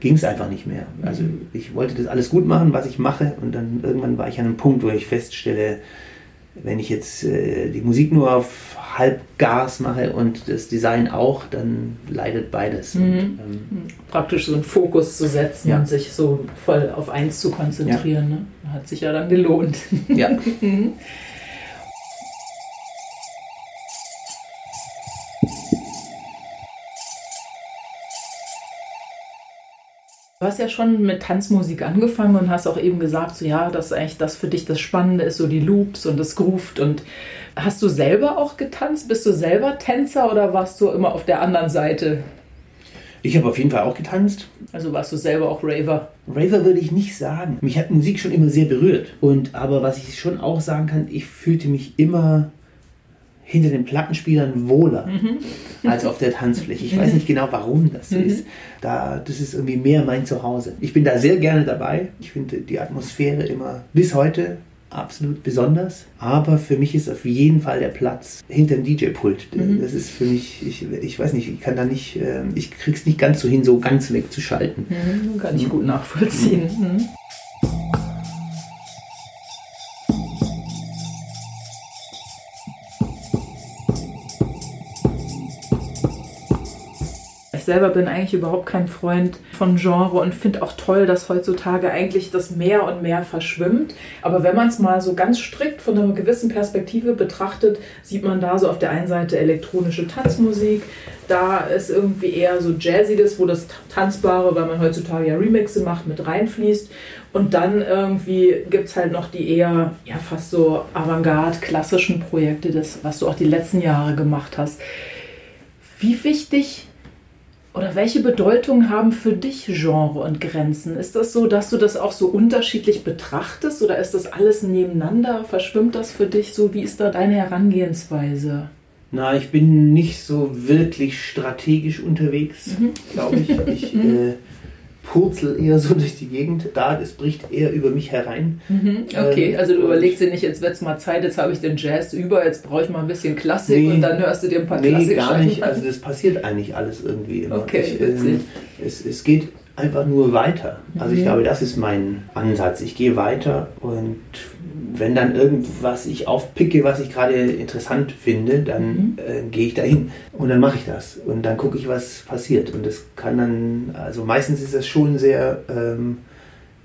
ging es einfach nicht mehr. Also
Mhm.
ich wollte das alles gut machen, was ich mache. Und dann irgendwann war ich an einem Punkt, wo ich feststelle, wenn ich jetzt äh, die Musik nur auf Halbgas mache und das Design auch, dann leidet beides.
Mhm.
Und, ähm,
praktisch so einen Fokus zu setzen
Ja.
und sich so voll auf eins zu konzentrieren. Ne? Hat sich ja dann gelohnt.
ja.
Du hast ja schon mit Tanzmusik angefangen und hast auch eben gesagt, so ja, dass eigentlich das für dich das Spannende ist, so die Loops und das Grooved. Und hast du selber auch getanzt? Bist du selber Tänzer oder warst du immer auf der anderen Seite?
Ich habe auf jeden Fall auch getanzt.
Also warst du selber auch Raver?
Raver würde ich nicht sagen. Mich hat Musik schon immer sehr berührt. Und aber was ich schon auch sagen kann, ich fühlte mich immer hinter den Plattenspielern wohler als auf der Tanzfläche. Ich weiß nicht genau, warum das so ist. Da, das ist irgendwie mehr mein Zuhause. Ich bin da sehr gerne dabei. Ich finde die Atmosphäre immer bis heute absolut besonders. Aber für mich ist auf jeden Fall der Platz hinter dem DJ-Pult. Das ist für mich, ich, ich weiß nicht, ich kann da nicht, ähm, ich krieg's nicht ganz so hin, so ganz wegzuschalten.
Mhm, kann ich gut nachvollziehen. Mhm. Ich selber bin eigentlich überhaupt kein Freund von Genre und finde auch toll, dass heutzutage eigentlich das mehr und mehr verschwimmt. Aber wenn man es mal so ganz strikt von einer gewissen Perspektive betrachtet, sieht man da so auf der einen Seite elektronische Tanzmusik, da ist irgendwie eher so Jazziges, wo das Tanzbare, weil man heutzutage ja Remixe macht, mit reinfließt. Und dann irgendwie gibt es halt noch die eher, ja, fast so Avantgarde, klassischen Projekte, das, was du auch die letzten Jahre gemacht hast. Wie wichtig oder welche Bedeutung haben für dich Genre und Grenzen? Ist das so, dass du das auch so unterschiedlich betrachtest oder ist das alles nebeneinander? Verschwimmt das für dich so? Wie ist da deine Herangehensweise?
Na, ich bin nicht so wirklich strategisch unterwegs, glaube ich. Ich äh, purzel eher so durch die Gegend. Da, es bricht eher über mich herein.
Okay,
Ähm,
also du überlegst dir nicht, jetzt wird es mal Zeit, jetzt habe ich den Jazz über, jetzt brauche ich mal ein bisschen Klassik
Nee.
und dann hörst du dir ein paar
Nee,
Klassik
gar nicht. Also das passiert eigentlich alles irgendwie immer.
Okay,
ich, ähm, es, es geht einfach nur weiter. Also ich
Mhm.
glaube, das ist mein Ansatz. Ich gehe weiter und wenn dann irgendwas ich aufpicke, was ich gerade interessant finde, dann
Mhm.
äh, gehe ich dahin und dann mache ich das und dann gucke ich, was passiert. Und das kann dann, also meistens ist das schon sehr, ähm,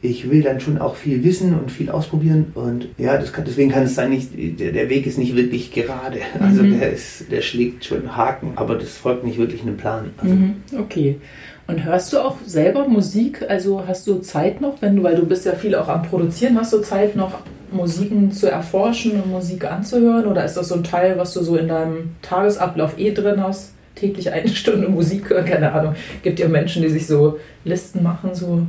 ich will dann schon auch viel wissen und viel ausprobieren und ja, kann, deswegen kann es sein, nicht, der, der Weg ist nicht wirklich gerade. Also
Mhm.
der, ist, der schlägt schon Haken, aber das folgt nicht wirklich einem Plan. Also,
Mhm, Okay. Und hörst du auch selber Musik? Also hast du Zeit noch, wenn du, weil du bist ja viel auch am Produzieren, hast du Zeit noch Musiken zu erforschen und Musik anzuhören? Oder ist das so ein Teil, was du so in deinem Tagesablauf eh drin hast? Täglich eine Stunde Musik hören, keine Ahnung. Gibt ja Menschen, die sich so Listen machen, so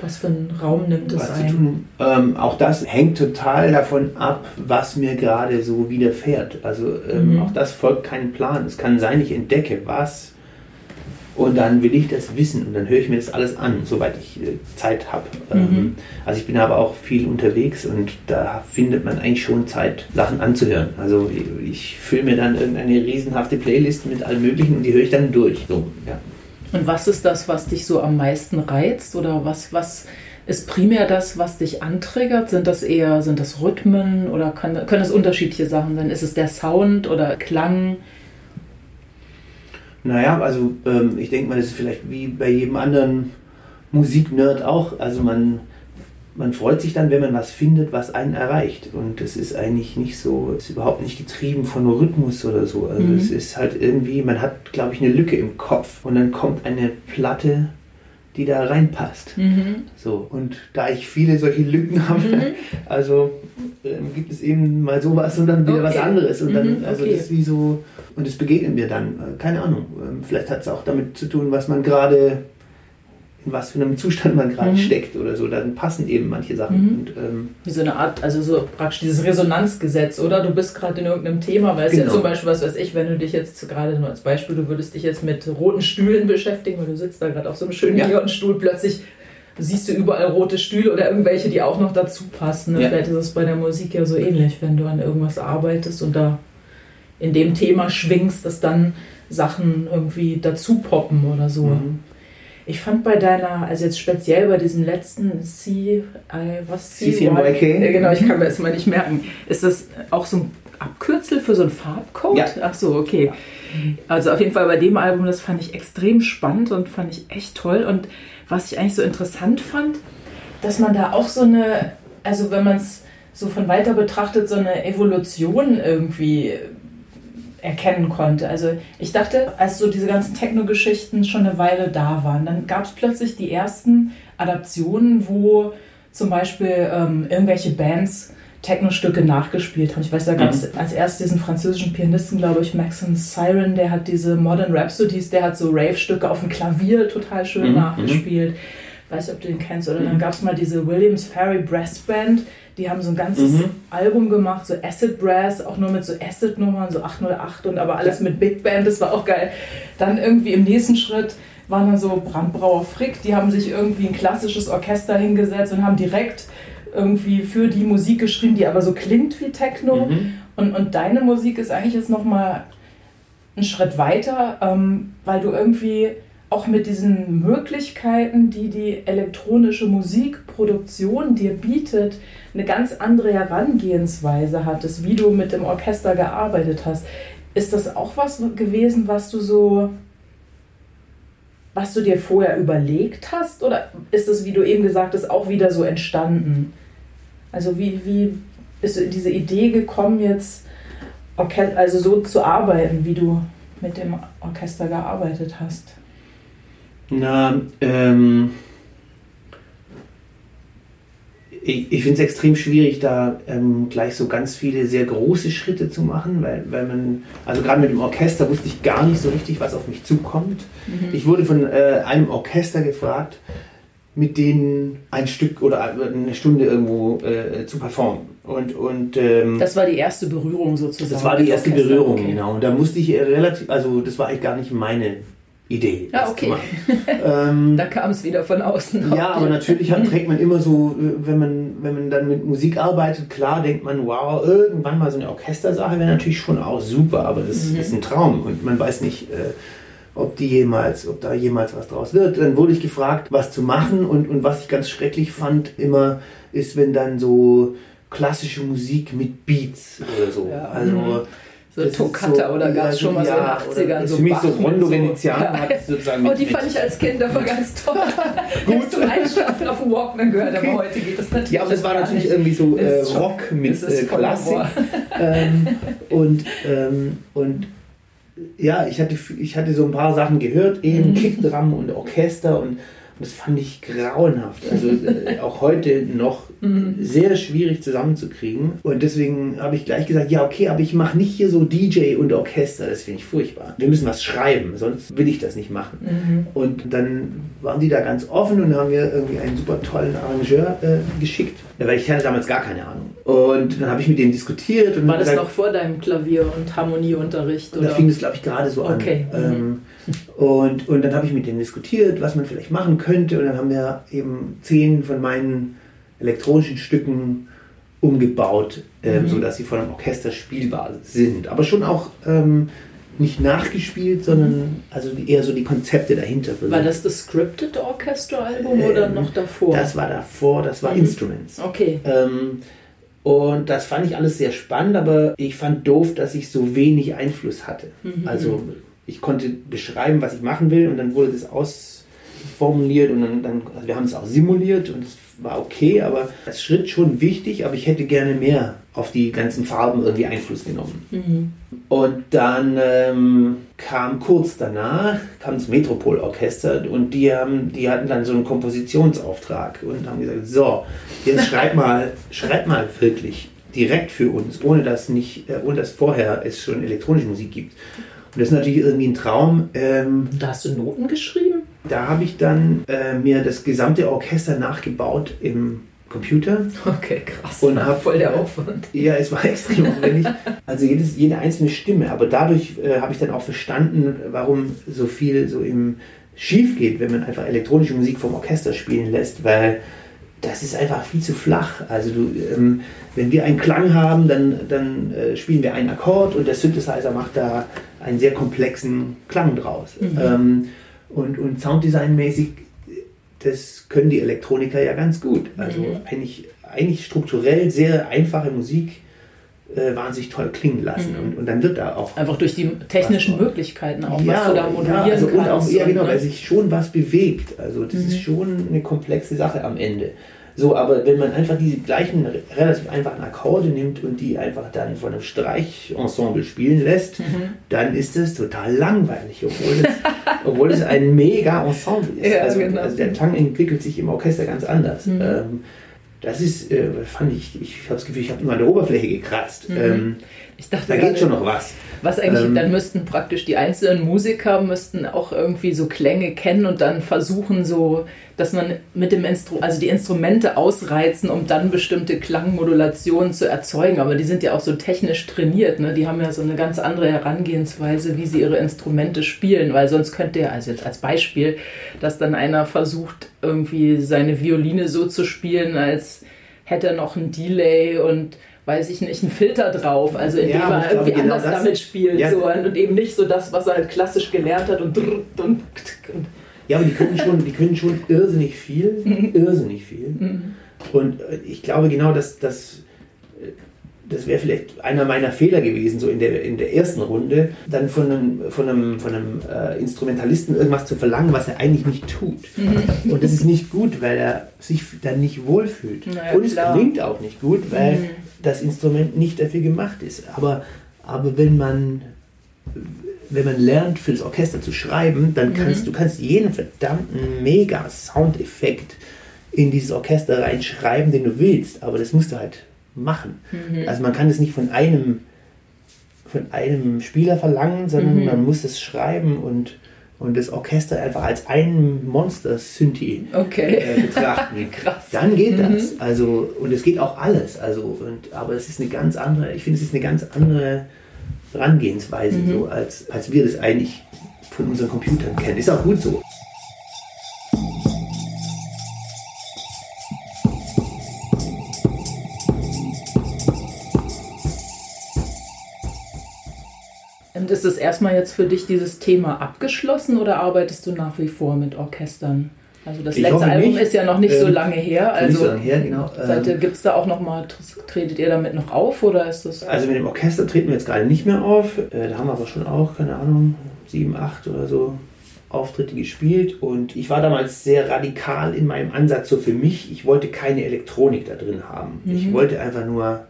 was für einen Raum nimmt es ein?
tun. Ähm, auch das hängt total davon ab, was mir gerade so widerfährt. Also ähm,
Mhm.
auch das folgt keinem Plan. Es kann sein, ich entdecke was und dann will ich das wissen und dann höre ich mir das alles an, soweit ich äh, Zeit habe.
Mhm.
Ähm, also ich bin aber auch viel unterwegs und da findet man eigentlich schon Zeit, Sachen anzuhören. Also ich, ich fülle mir dann irgendeine riesenhafte Playlist mit allem Möglichen und die höre ich dann durch. So, ja.
Und was ist das, was dich so am meisten reizt? Oder was, was ist primär das, was dich antriggert? Sind das eher, sind das Rhythmen oder kann, können es unterschiedliche Sachen sein? Ist es der Sound oder Klang?
Naja, also ähm, ich denke mal, das ist vielleicht wie bei jedem anderen Musiknerd auch. Also man, man freut sich dann, wenn man was findet, was einen erreicht. Und das ist eigentlich nicht so, ist überhaupt nicht getrieben von Rhythmus oder so. Also
Mhm.
es ist halt irgendwie, man hat, glaube ich, eine Lücke im Kopf und dann kommt eine Platte, die da reinpasst.
Mhm.
So, und da ich viele solche Lücken habe,
Mhm.
also ähm, gibt es eben mal sowas und dann wieder was
Okay.
anderes. Und dann,
Mhm,
also
okay.
das ist wie so, und es begegnet mir dann, äh, keine Ahnung, ähm, vielleicht hat es auch damit zu tun, was man gerade, in was für einem Zustand man gerade
Mhm.
steckt oder so, dann passen eben manche Sachen.
Mhm.
Und, ähm,
Wie so eine Art, also so praktisch dieses Resonanzgesetz, oder? Du bist gerade in irgendeinem Thema, weil es ja
Genau.
zum Beispiel, was weiß ich, wenn du dich jetzt gerade nur als Beispiel, du würdest dich jetzt mit roten Stühlen beschäftigen, weil du sitzt da gerade auf so einem schönen
Ja.
Plötzlich siehst du überall rote Stühle oder irgendwelche, die auch noch dazu passen. Ne?
Ja.
Vielleicht ist es bei der Musik ja so ähnlich, wenn du an irgendwas arbeitest und da in dem Thema schwingst, dass dann Sachen irgendwie dazu poppen oder so.
mhm.
Ich fand bei deiner, also jetzt speziell bei diesem letzten C, was
CCNYK?
Ja, genau, ich kann mir das mal nicht merken. Ist das auch so ein Abkürzel für so ein Farbcode?
Ja.
Ach so, okay. Also auf jeden Fall bei dem Album, das fand ich extrem spannend und fand ich echt toll. Und was ich eigentlich so interessant fand, dass man da auch so eine, also wenn man es so von weiter betrachtet, so eine Evolution irgendwie erkennen konnte. Also ich dachte, als so diese ganzen Techno-Geschichten schon eine Weile da waren, dann gab es plötzlich die ersten Adaptionen, wo zum Beispiel ähm, irgendwelche Bands Techno-Stücke nachgespielt haben. Ich weiß, da gab es als erst diesen französischen Pianisten, glaube ich, Maxim Siren, der hat diese Modern Rhapsodies, der hat so Rave-Stücke auf dem Klavier total schön
Mhm,
nachgespielt. Weiß nicht, ob du den kennst. Oder dann gab es mal diese Williams Ferry Brass Band, die haben so ein ganzes
Mhm.
Album gemacht, so Acid Brass, auch nur mit so Acid-Nummern, so 808 und aber alles mit Big Band, das war auch geil. Dann irgendwie im nächsten Schritt waren dann so Brandbrauer Frick, die haben sich irgendwie ein klassisches Orchester hingesetzt und haben direkt irgendwie für die Musik geschrieben, die aber so klingt wie Techno.
Mhm.
Und, und deine Musik ist eigentlich jetzt nochmal einen Schritt weiter, ähm, weil du irgendwie auch mit diesen Möglichkeiten, die die elektronische Musikproduktion dir bietet, eine ganz andere Herangehensweise hattest, wie du mit dem Orchester gearbeitet hast. Ist das auch was gewesen, was du so, was du dir vorher überlegt hast? Oder ist es, wie du eben gesagt hast, auch wieder so entstanden? Also wie, wie bist du in diese Idee gekommen, jetzt also so zu arbeiten, wie du mit dem Orchester gearbeitet hast?
Na, ähm, ich, ich finde es extrem schwierig, da ähm, gleich so ganz viele sehr große Schritte zu machen, weil, weil man, also gerade mit dem Orchester wusste ich gar nicht so richtig, was auf mich zukommt. Ich wurde von äh, einem Orchester gefragt, mit denen ein Stück oder eine Stunde irgendwo äh, zu performen. Und, und ähm,
Das war die erste Berührung sozusagen.
das war die erste
Orchester,
Berührung,
okay.
genau. Und da musste ich äh, relativ, also das war eigentlich gar nicht meine Idee.
Ja,
das
okay.
ähm,
Da kam es wieder von außen.
ja, aber natürlich hat, trägt man immer so, wenn man, wenn man dann mit Musik arbeitet, klar denkt man, wow, irgendwann mal so eine Orchestersache wäre natürlich schon auch super, aber das
Mhm.
ist ein Traum und man weiß nicht, äh, ob die jemals, ob da jemals was draus wird. Dann wurde ich gefragt, was zu machen und, und was ich ganz schrecklich fand immer, ist, wenn dann so klassische Musik mit Beats oder so.
Ja.
Also
Mhm. So Toccata oder gab es
ja,
schon mal so in den
ja,
80ern
oder
so
Für mich so
Bach mit
Rondo
so-
Veneziano
Ja.
hat sozusagen
Oh, die fand ich als Kind aber ganz toll. Gut zum Einschlafen auf dem Walkman gehört, aber heute geht das natürlich
Ja, aber das war natürlich
nicht.
irgendwie so äh, Rock mit äh, Klassik. Ähm, und, ähm, und ja, ich hatte, ich hatte so ein paar Sachen gehört, eben
Mhm.
Kickdrum und Orchester und, und das fand ich grauenhaft. Also äh, auch heute noch
Mhm.
sehr schwierig zusammenzukriegen. Und deswegen habe ich gleich gesagt, ja okay, aber ich mache nicht hier so DJ und Orchester, das finde ich furchtbar. Wir müssen was schreiben, sonst will ich das nicht machen.
Mhm.
Und dann waren die da ganz offen und haben mir irgendwie einen super tollen Arrangeur äh, geschickt. Ja, Weil ich hatte damals gar keine Ahnung. Und dann habe ich mit dem diskutiert und
War das
gesagt,
noch vor deinem Klavier- und Harmonieunterricht?
und da
Oder?
fing es, glaube ich, gerade so
Okay.
an. Ähm, und, und dann habe ich mit dem diskutiert, was man vielleicht machen könnte. Und dann haben wir eben zehn von meinen elektronischen Stücken umgebaut, ähm,
Mhm.
sodass sie von einem Orchester spielbar sind. Aber schon auch ähm, nicht nachgespielt, sondern also eher so die Konzepte dahinter.
War das das Scripted Orchestra-Album oder
Ähm,
noch davor?
Das war davor, das war
Mhm.
Instruments.
okay.
Ähm, und das fand ich alles sehr spannend, aber ich fand doof, dass ich so wenig Einfluss hatte.
Mhm.
Also ich konnte beschreiben, was ich machen will und dann wurde das ausformuliert und dann, dann also wir haben es auch simuliert und es war okay, aber als Schritt schon wichtig, aber ich hätte gerne mehr auf die ganzen Farben irgendwie Einfluss genommen. Mhm. Und dann ähm, kam kurz danach kam das Metropol-Orchester und die, haben, die hatten dann so einen Kompositionsauftrag und haben gesagt, so, jetzt schreib mal, schreib mal wirklich direkt für uns, ohne dass, nicht, äh, ohne dass vorher es schon elektronische Musik gibt. Und das ist natürlich irgendwie ein Traum.
Ähm, da hast du Noten geschrieben?
Da habe ich dann äh, mir das gesamte Orchester nachgebaut im Computer.
Okay, krass.
Und hab, voll der Aufwand. Ja, es war extrem aufwendig. Also jedes, jede einzelne Stimme. Aber dadurch äh, habe ich dann auch verstanden, warum so viel so im schief geht, wenn man einfach elektronische Musik vom Orchester spielen lässt, weil das ist einfach viel zu flach. Also du, ähm, wenn wir einen Klang haben, dann, dann äh, spielen wir einen Akkord und der Synthesizer macht da einen sehr komplexen Klang draus. Mhm. Ähm, und, und Sounddesign-mäßig, das können die Elektroniker ja ganz gut. Also mhm. eigentlich, eigentlich strukturell sehr einfache Musik äh, wahnsinnig toll klingen lassen. Mhm. Und, und dann wird da auch.
Einfach durch die technischen Möglichkeiten auch,
ja, was du da modulieren ja, also kannst. Und auch, ja, genau, ne? weil sich schon was bewegt. Also das mhm. ist schon eine komplexe Sache am Ende. So, aber wenn man einfach diese gleichen relativ einfachen Akkorde nimmt und die einfach dann von einem Streichensemble spielen lässt, mhm. dann ist das total langweilig, obwohl es, obwohl es ein mega Ensemble ist. Ja, also, genau. also, der Klang entwickelt sich im Orchester ganz anders. Mhm. Ähm, das ist, äh, fand ich, ich habe das Gefühl, ich habe nur an der Oberfläche gekratzt. Mhm. Ähm, ich dachte, da geht schon noch was.
Was eigentlich, ähm, dann müssten praktisch die einzelnen Musiker müssten auch irgendwie so Klänge kennen und dann versuchen so, dass man mit dem Instru also die Instrumente ausreizen, um dann bestimmte Klangmodulationen zu erzeugen. Aber die sind ja auch so technisch trainiert, ne? Die haben ja so eine ganz andere Herangehensweise, wie sie ihre Instrumente spielen, weil sonst könnte ja, also jetzt als Beispiel, dass dann einer versucht, irgendwie seine Violine so zu spielen, als hätte er noch ein Delay und weiß ich nicht, einen Filter drauf, also indem ja, er irgendwie genau anders damit spielt ja. so, und eben nicht so das, was er halt klassisch gelernt hat und, und, und
ja, aber die können schon, die können schon irrsinnig viel, mhm. irrsinnig viel. Mhm. Und äh, ich glaube genau, dass das das wäre vielleicht einer meiner Fehler gewesen, so in der, in der ersten Runde, dann von einem, von einem, von einem äh, Instrumentalisten irgendwas zu verlangen, was er eigentlich nicht tut. Mhm. Und das ist nicht gut, weil er sich dann nicht wohlfühlt. Naja, Und es klar. klingt auch nicht gut, weil mhm. Das Instrument nicht dafür gemacht ist. Aber, aber wenn man wenn man lernt, für das Orchester zu schreiben, dann kannst mhm. du kannst jeden verdammten mega Soundeffekt in dieses Orchester reinschreiben, den du willst. Aber das musst du halt machen. Mhm. Also man kann es nicht von einem, von einem Spieler verlangen, sondern mhm. man muss es schreiben und, und das Orchester einfach als ein Monster Synthi
okay.
äh, betrachten. Dann geht mhm. das. Also, und es geht auch alles. Also, und, aber es ist eine ganz andere, ich finde, es ist eine ganz andere Herangehensweise, mhm. so, als, als wir das eigentlich von unseren Computern kennen. Ist auch gut so.
Und ist es erstmal jetzt für dich dieses Thema abgeschlossen oder arbeitest du nach wie vor mit Orchestern? Also das ich letzte Album nicht. ist ja noch nicht ähm, so lange her. Also so lange her, genau. Ähm, Gibt es da auch noch mal, tretet ihr damit noch auf oder ist das?
Also mit dem Orchester treten wir jetzt gerade nicht mehr auf. Äh, da haben wir aber schon auch, keine Ahnung, sieben, acht oder so Auftritte gespielt und ich war damals sehr radikal in meinem Ansatz so für mich. Ich wollte keine Elektronik da drin haben. Mhm. Ich wollte einfach nur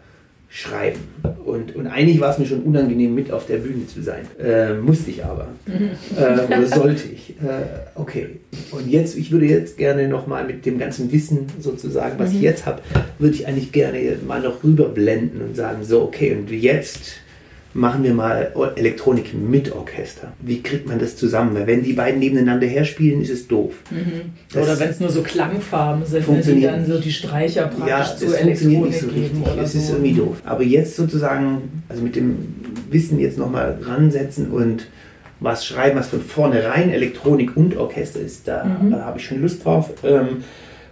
schreiben. Und, und eigentlich war es mir schon unangenehm, mit auf der Bühne zu sein. Äh, musste ich aber. Äh, oder sollte ich. Äh, okay. Und jetzt, ich würde jetzt gerne nochmal mit dem ganzen Wissen sozusagen, was mhm. ich jetzt habe, würde ich eigentlich gerne mal noch rüberblenden und sagen, so, okay, und jetzt machen wir mal Elektronik mit Orchester. Wie kriegt man das zusammen? Weil wenn die beiden nebeneinander herspielen, ist es doof.
Mhm. Oder wenn es nur so Klangfarben sind, wenn die dann so die Streicher praktisch ja, zu Elektronik nicht so geben. Oder
es so. ist irgendwie doof. Aber jetzt sozusagen, also mit dem Wissen jetzt nochmal ransetzen und was schreiben, was von vornherein Elektronik und Orchester ist, da, mhm. da habe ich schon Lust drauf. Ähm,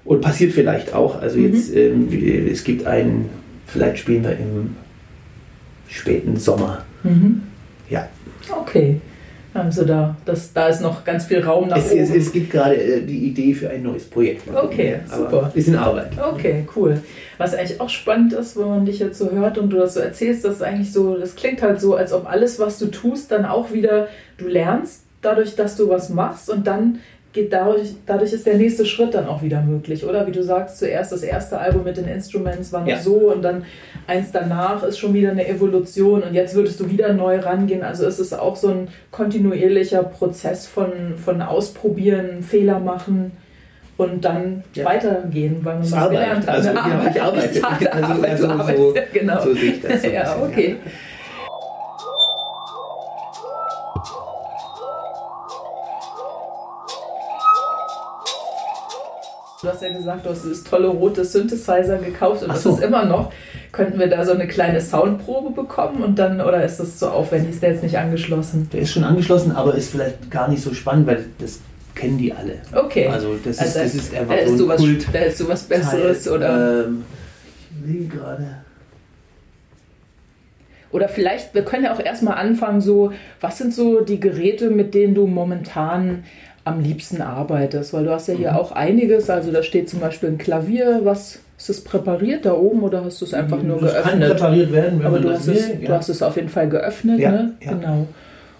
und passiert vielleicht auch. Also mhm. jetzt, ähm, es gibt einen, vielleicht spielen wir im späten Sommer.
Mhm. Ja. Okay. Also da, das, da ist noch ganz viel Raum nach
es, oben. Es, es gibt gerade äh, die Idee für ein neues Projekt.
Okay, super.
Ist in Arbeit.
Okay, cool. Was eigentlich auch spannend ist, wenn man dich jetzt so hört und du das so erzählst, das eigentlich so, das klingt halt so, als ob alles, was du tust, dann auch wieder, du lernst dadurch, dass du was machst und dann geht dadurch, dadurch ist der nächste Schritt dann auch wieder möglich, oder? Wie du sagst, zuerst das erste Album mit den Instruments war ja. so und dann eins danach ist schon wieder eine Evolution und jetzt würdest du wieder neu rangehen. Also ist es auch so ein kontinuierlicher Prozess von, von Ausprobieren, Fehler machen und dann ja. weitergehen, weil man das gelernt hat.
Also, genau, ich arbeite. Also, also, also so, genau. so sehe ich das. So
ja, okay. Ja. Du hast ja gesagt, du hast dieses tolle rote Synthesizer gekauft und Ach das so. ist immer noch. Könnten wir da so eine kleine Soundprobe bekommen und dann, oder ist das so aufwendig? Ist der jetzt nicht angeschlossen?
Der ist schon angeschlossen, aber ist vielleicht gar nicht so spannend, weil das kennen die alle.
Okay.
Also das also ist, das ist einfach
da so ein Kult. Da ist du was Besseres Teil, oder? Ähm,
ich will gerade.
Oder vielleicht, wir können ja auch erstmal anfangen, so, was sind so die Geräte, mit denen du momentan am liebsten arbeitest? Weil du hast ja hier mhm. auch einiges. Also da steht zum Beispiel ein Klavier, was ist das präpariert da oben oder hast du es einfach nur das geöffnet?
Kann präpariert werden, wenn
Aber du, hast es, ja. du hast es auf jeden Fall geöffnet, ja, ne? Ja. Genau.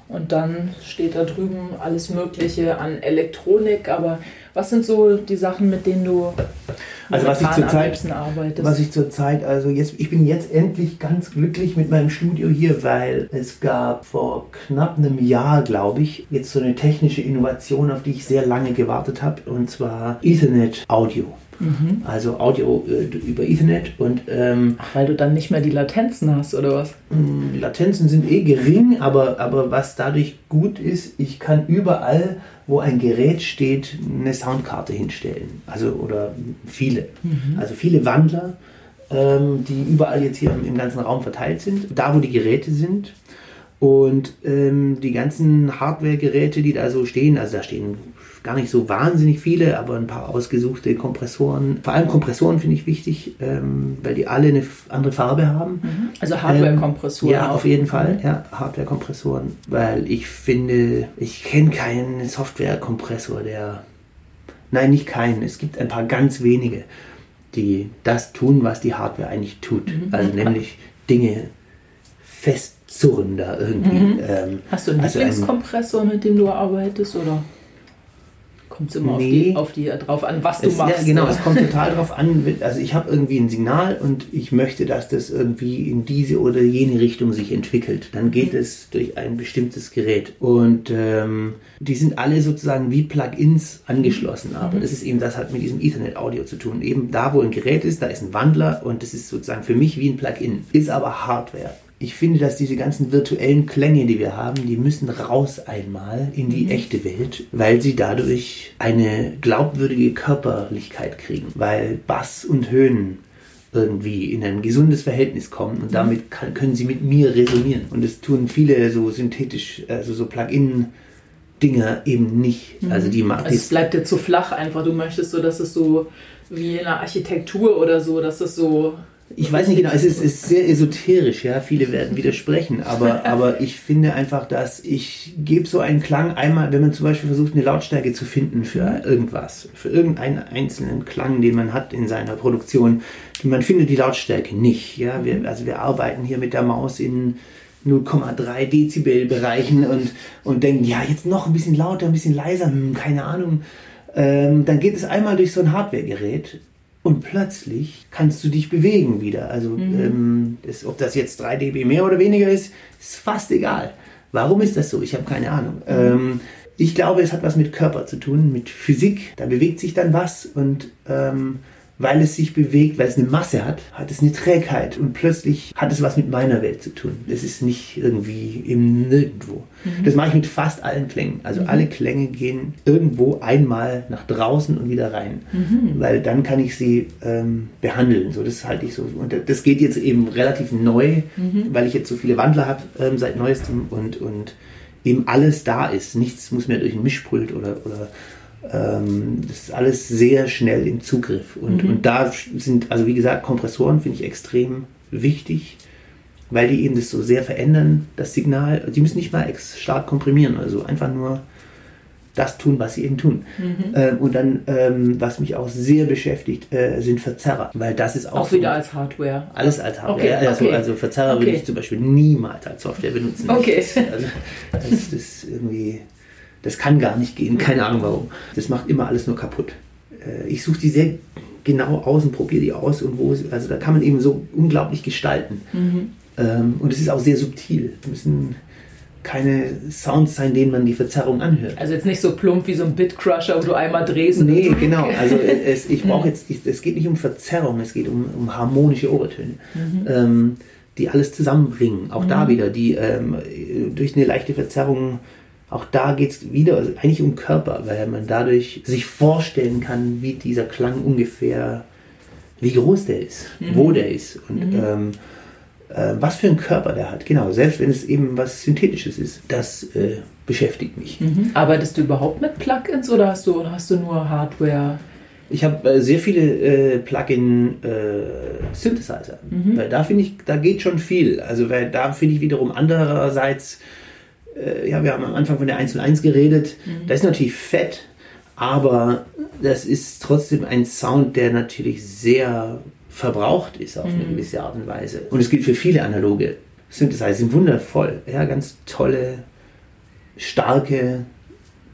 Und dann steht da drüben alles Mögliche an Elektronik. Aber was sind so die Sachen, mit denen du
also was ich zurzeit arbeitest? Was ich zurzeit, also jetzt, ich bin jetzt endlich ganz glücklich mit meinem Studio hier, weil es gab vor knapp einem Jahr, glaube ich, jetzt so eine technische Innovation, auf die ich sehr lange gewartet habe, und zwar Ethernet Audio. Mhm. Also Audio äh, über Ethernet und ähm,
Ach, weil du dann nicht mehr die Latenzen hast oder was?
Die Latenzen sind eh gering, aber, aber was dadurch gut ist, ich kann überall, wo ein Gerät steht, eine Soundkarte hinstellen. Also oder viele. Mhm. Also viele Wandler, ähm, die überall jetzt hier im, im ganzen Raum verteilt sind. Da wo die Geräte sind. Und ähm, die ganzen Hardware-Geräte, die da so stehen, also da stehen gar nicht so wahnsinnig viele, aber ein paar ausgesuchte Kompressoren. Vor allem Kompressoren finde ich wichtig, ähm, weil die alle eine andere Farbe haben.
Mhm. Also Hardware-Kompressoren.
Ähm, ja, auf jeden Fall. Ja, Hardware-Kompressoren, weil ich finde, ich kenne keinen Software-Kompressor, der. Nein, nicht keinen. Es gibt ein paar ganz wenige, die das tun, was die Hardware eigentlich tut. Mhm. Also nämlich Dinge festzurren da irgendwie. Mhm.
Ähm, Hast du einen also Lieblingskompressor, mit dem du arbeitest, oder? Kommt es immer nee. auf, die, auf die drauf an, was du
es,
machst.
Ja, genau, es kommt total drauf an. Also ich habe irgendwie ein Signal und ich möchte, dass das irgendwie in diese oder jene Richtung sich entwickelt. Dann geht mhm. es durch ein bestimmtes Gerät. Und ähm, die sind alle sozusagen wie Plugins angeschlossen. Mhm. Aber das ist eben, das hat mit diesem Ethernet-Audio zu tun. Eben da, wo ein Gerät ist, da ist ein Wandler und das ist sozusagen für mich wie ein Plugin. Ist aber Hardware ich finde, dass diese ganzen virtuellen Klänge, die wir haben, die müssen raus einmal in die mhm. echte Welt, weil sie dadurch eine glaubwürdige Körperlichkeit kriegen, weil Bass und Höhen irgendwie in ein gesundes Verhältnis kommen und mhm. damit kann, können sie mit mir resonieren. Und das tun viele so synthetisch, also so Plugin Dinger eben nicht.
Mhm. Also die macht also es bleibt dir zu flach einfach. Du möchtest so, dass es so wie in der Architektur oder so, dass es so
ich weiß nicht genau, es ist, ist, sehr esoterisch, ja, viele werden widersprechen, aber, aber ich finde einfach, dass ich gebe so einen Klang einmal, wenn man zum Beispiel versucht, eine Lautstärke zu finden für irgendwas, für irgendeinen einzelnen Klang, den man hat in seiner Produktion, man findet die Lautstärke nicht, ja, wir, also wir arbeiten hier mit der Maus in 0,3 Dezibel Bereichen und, und denken, ja, jetzt noch ein bisschen lauter, ein bisschen leiser, hm, keine Ahnung, ähm, dann geht es einmal durch so ein Hardware-Gerät und plötzlich kannst du dich bewegen wieder. Also mhm. ähm, das, ob das jetzt 3 dB mehr oder weniger ist, ist fast egal. Warum ist das so? Ich habe keine Ahnung. Mhm. Ähm, ich glaube, es hat was mit Körper zu tun, mit Physik. Da bewegt sich dann was und ähm, weil es sich bewegt, weil es eine Masse hat, hat es eine Trägheit und plötzlich hat es was mit meiner Welt zu tun. Es ist nicht irgendwie im Nirgendwo. Mhm. Das mache ich mit fast allen Klängen. Also mhm. alle Klänge gehen irgendwo einmal nach draußen und wieder rein, mhm. weil dann kann ich sie ähm, behandeln. So, das halte ich so. Und das geht jetzt eben relativ neu, mhm. weil ich jetzt so viele Wandler habe ähm, seit neuestem und, und eben alles da ist. Nichts muss mehr durch ein Mischpult oder, oder ähm, das ist alles sehr schnell im Zugriff. Und, mhm. und da sind, also wie gesagt, Kompressoren finde ich extrem wichtig, weil die eben das so sehr verändern, das Signal. Die müssen nicht mal stark komprimieren, also einfach nur das tun, was sie eben tun. Mhm. Ähm, und dann, ähm, was mich auch sehr beschäftigt, äh, sind Verzerrer, weil das ist auch.
Auch so wieder als Hardware.
Alles als Hardware. Okay, also, okay. also Verzerrer okay. würde ich zum Beispiel niemals als Software benutzen.
Okay.
Das, also, das ist irgendwie Das kann gar nicht gehen, keine Ahnung warum. Das macht immer alles nur kaputt. Äh, ich suche die sehr genau aus und probiere die aus und wo, also da kann man eben so unglaublich gestalten. Mhm. Ähm, und es ist auch sehr subtil. Es müssen keine Sounds sein, denen man die Verzerrung anhört.
Also jetzt nicht so plump wie so ein Bitcrusher, wo du einmal drehst.
Nee, genau. Also es, ich brauche jetzt, es geht nicht um Verzerrung, es geht um, um harmonische Obertöne, mhm. ähm, die alles zusammenbringen. Auch mhm. da wieder, die ähm, durch eine leichte Verzerrung, auch da geht es wieder also eigentlich um Körper, weil man dadurch sich vorstellen kann, wie dieser Klang ungefähr, wie groß der ist, mhm. wo der ist. Und mhm. ähm, äh, was für einen Körper der hat. Genau, selbst wenn es eben was Synthetisches ist, das äh, beschäftigt mich.
Mhm. Arbeitest du überhaupt mit Plugins oder hast du, hast du nur Hardware?
Ich habe äh, sehr viele äh, Plugin-Synthesizer. Äh, mhm. Weil da finde ich, da geht schon viel. Also weil da finde ich wiederum andererseits, äh, ja, wir haben am Anfang von der 101 geredet, mhm. das ist natürlich fett, aber das ist trotzdem ein Sound, der natürlich sehr verbraucht ist auf eine mhm. gewisse Art und Weise. Und es gilt für viele analoge Synthesizer, sie sind wundervoll. Ja, ganz tolle, starke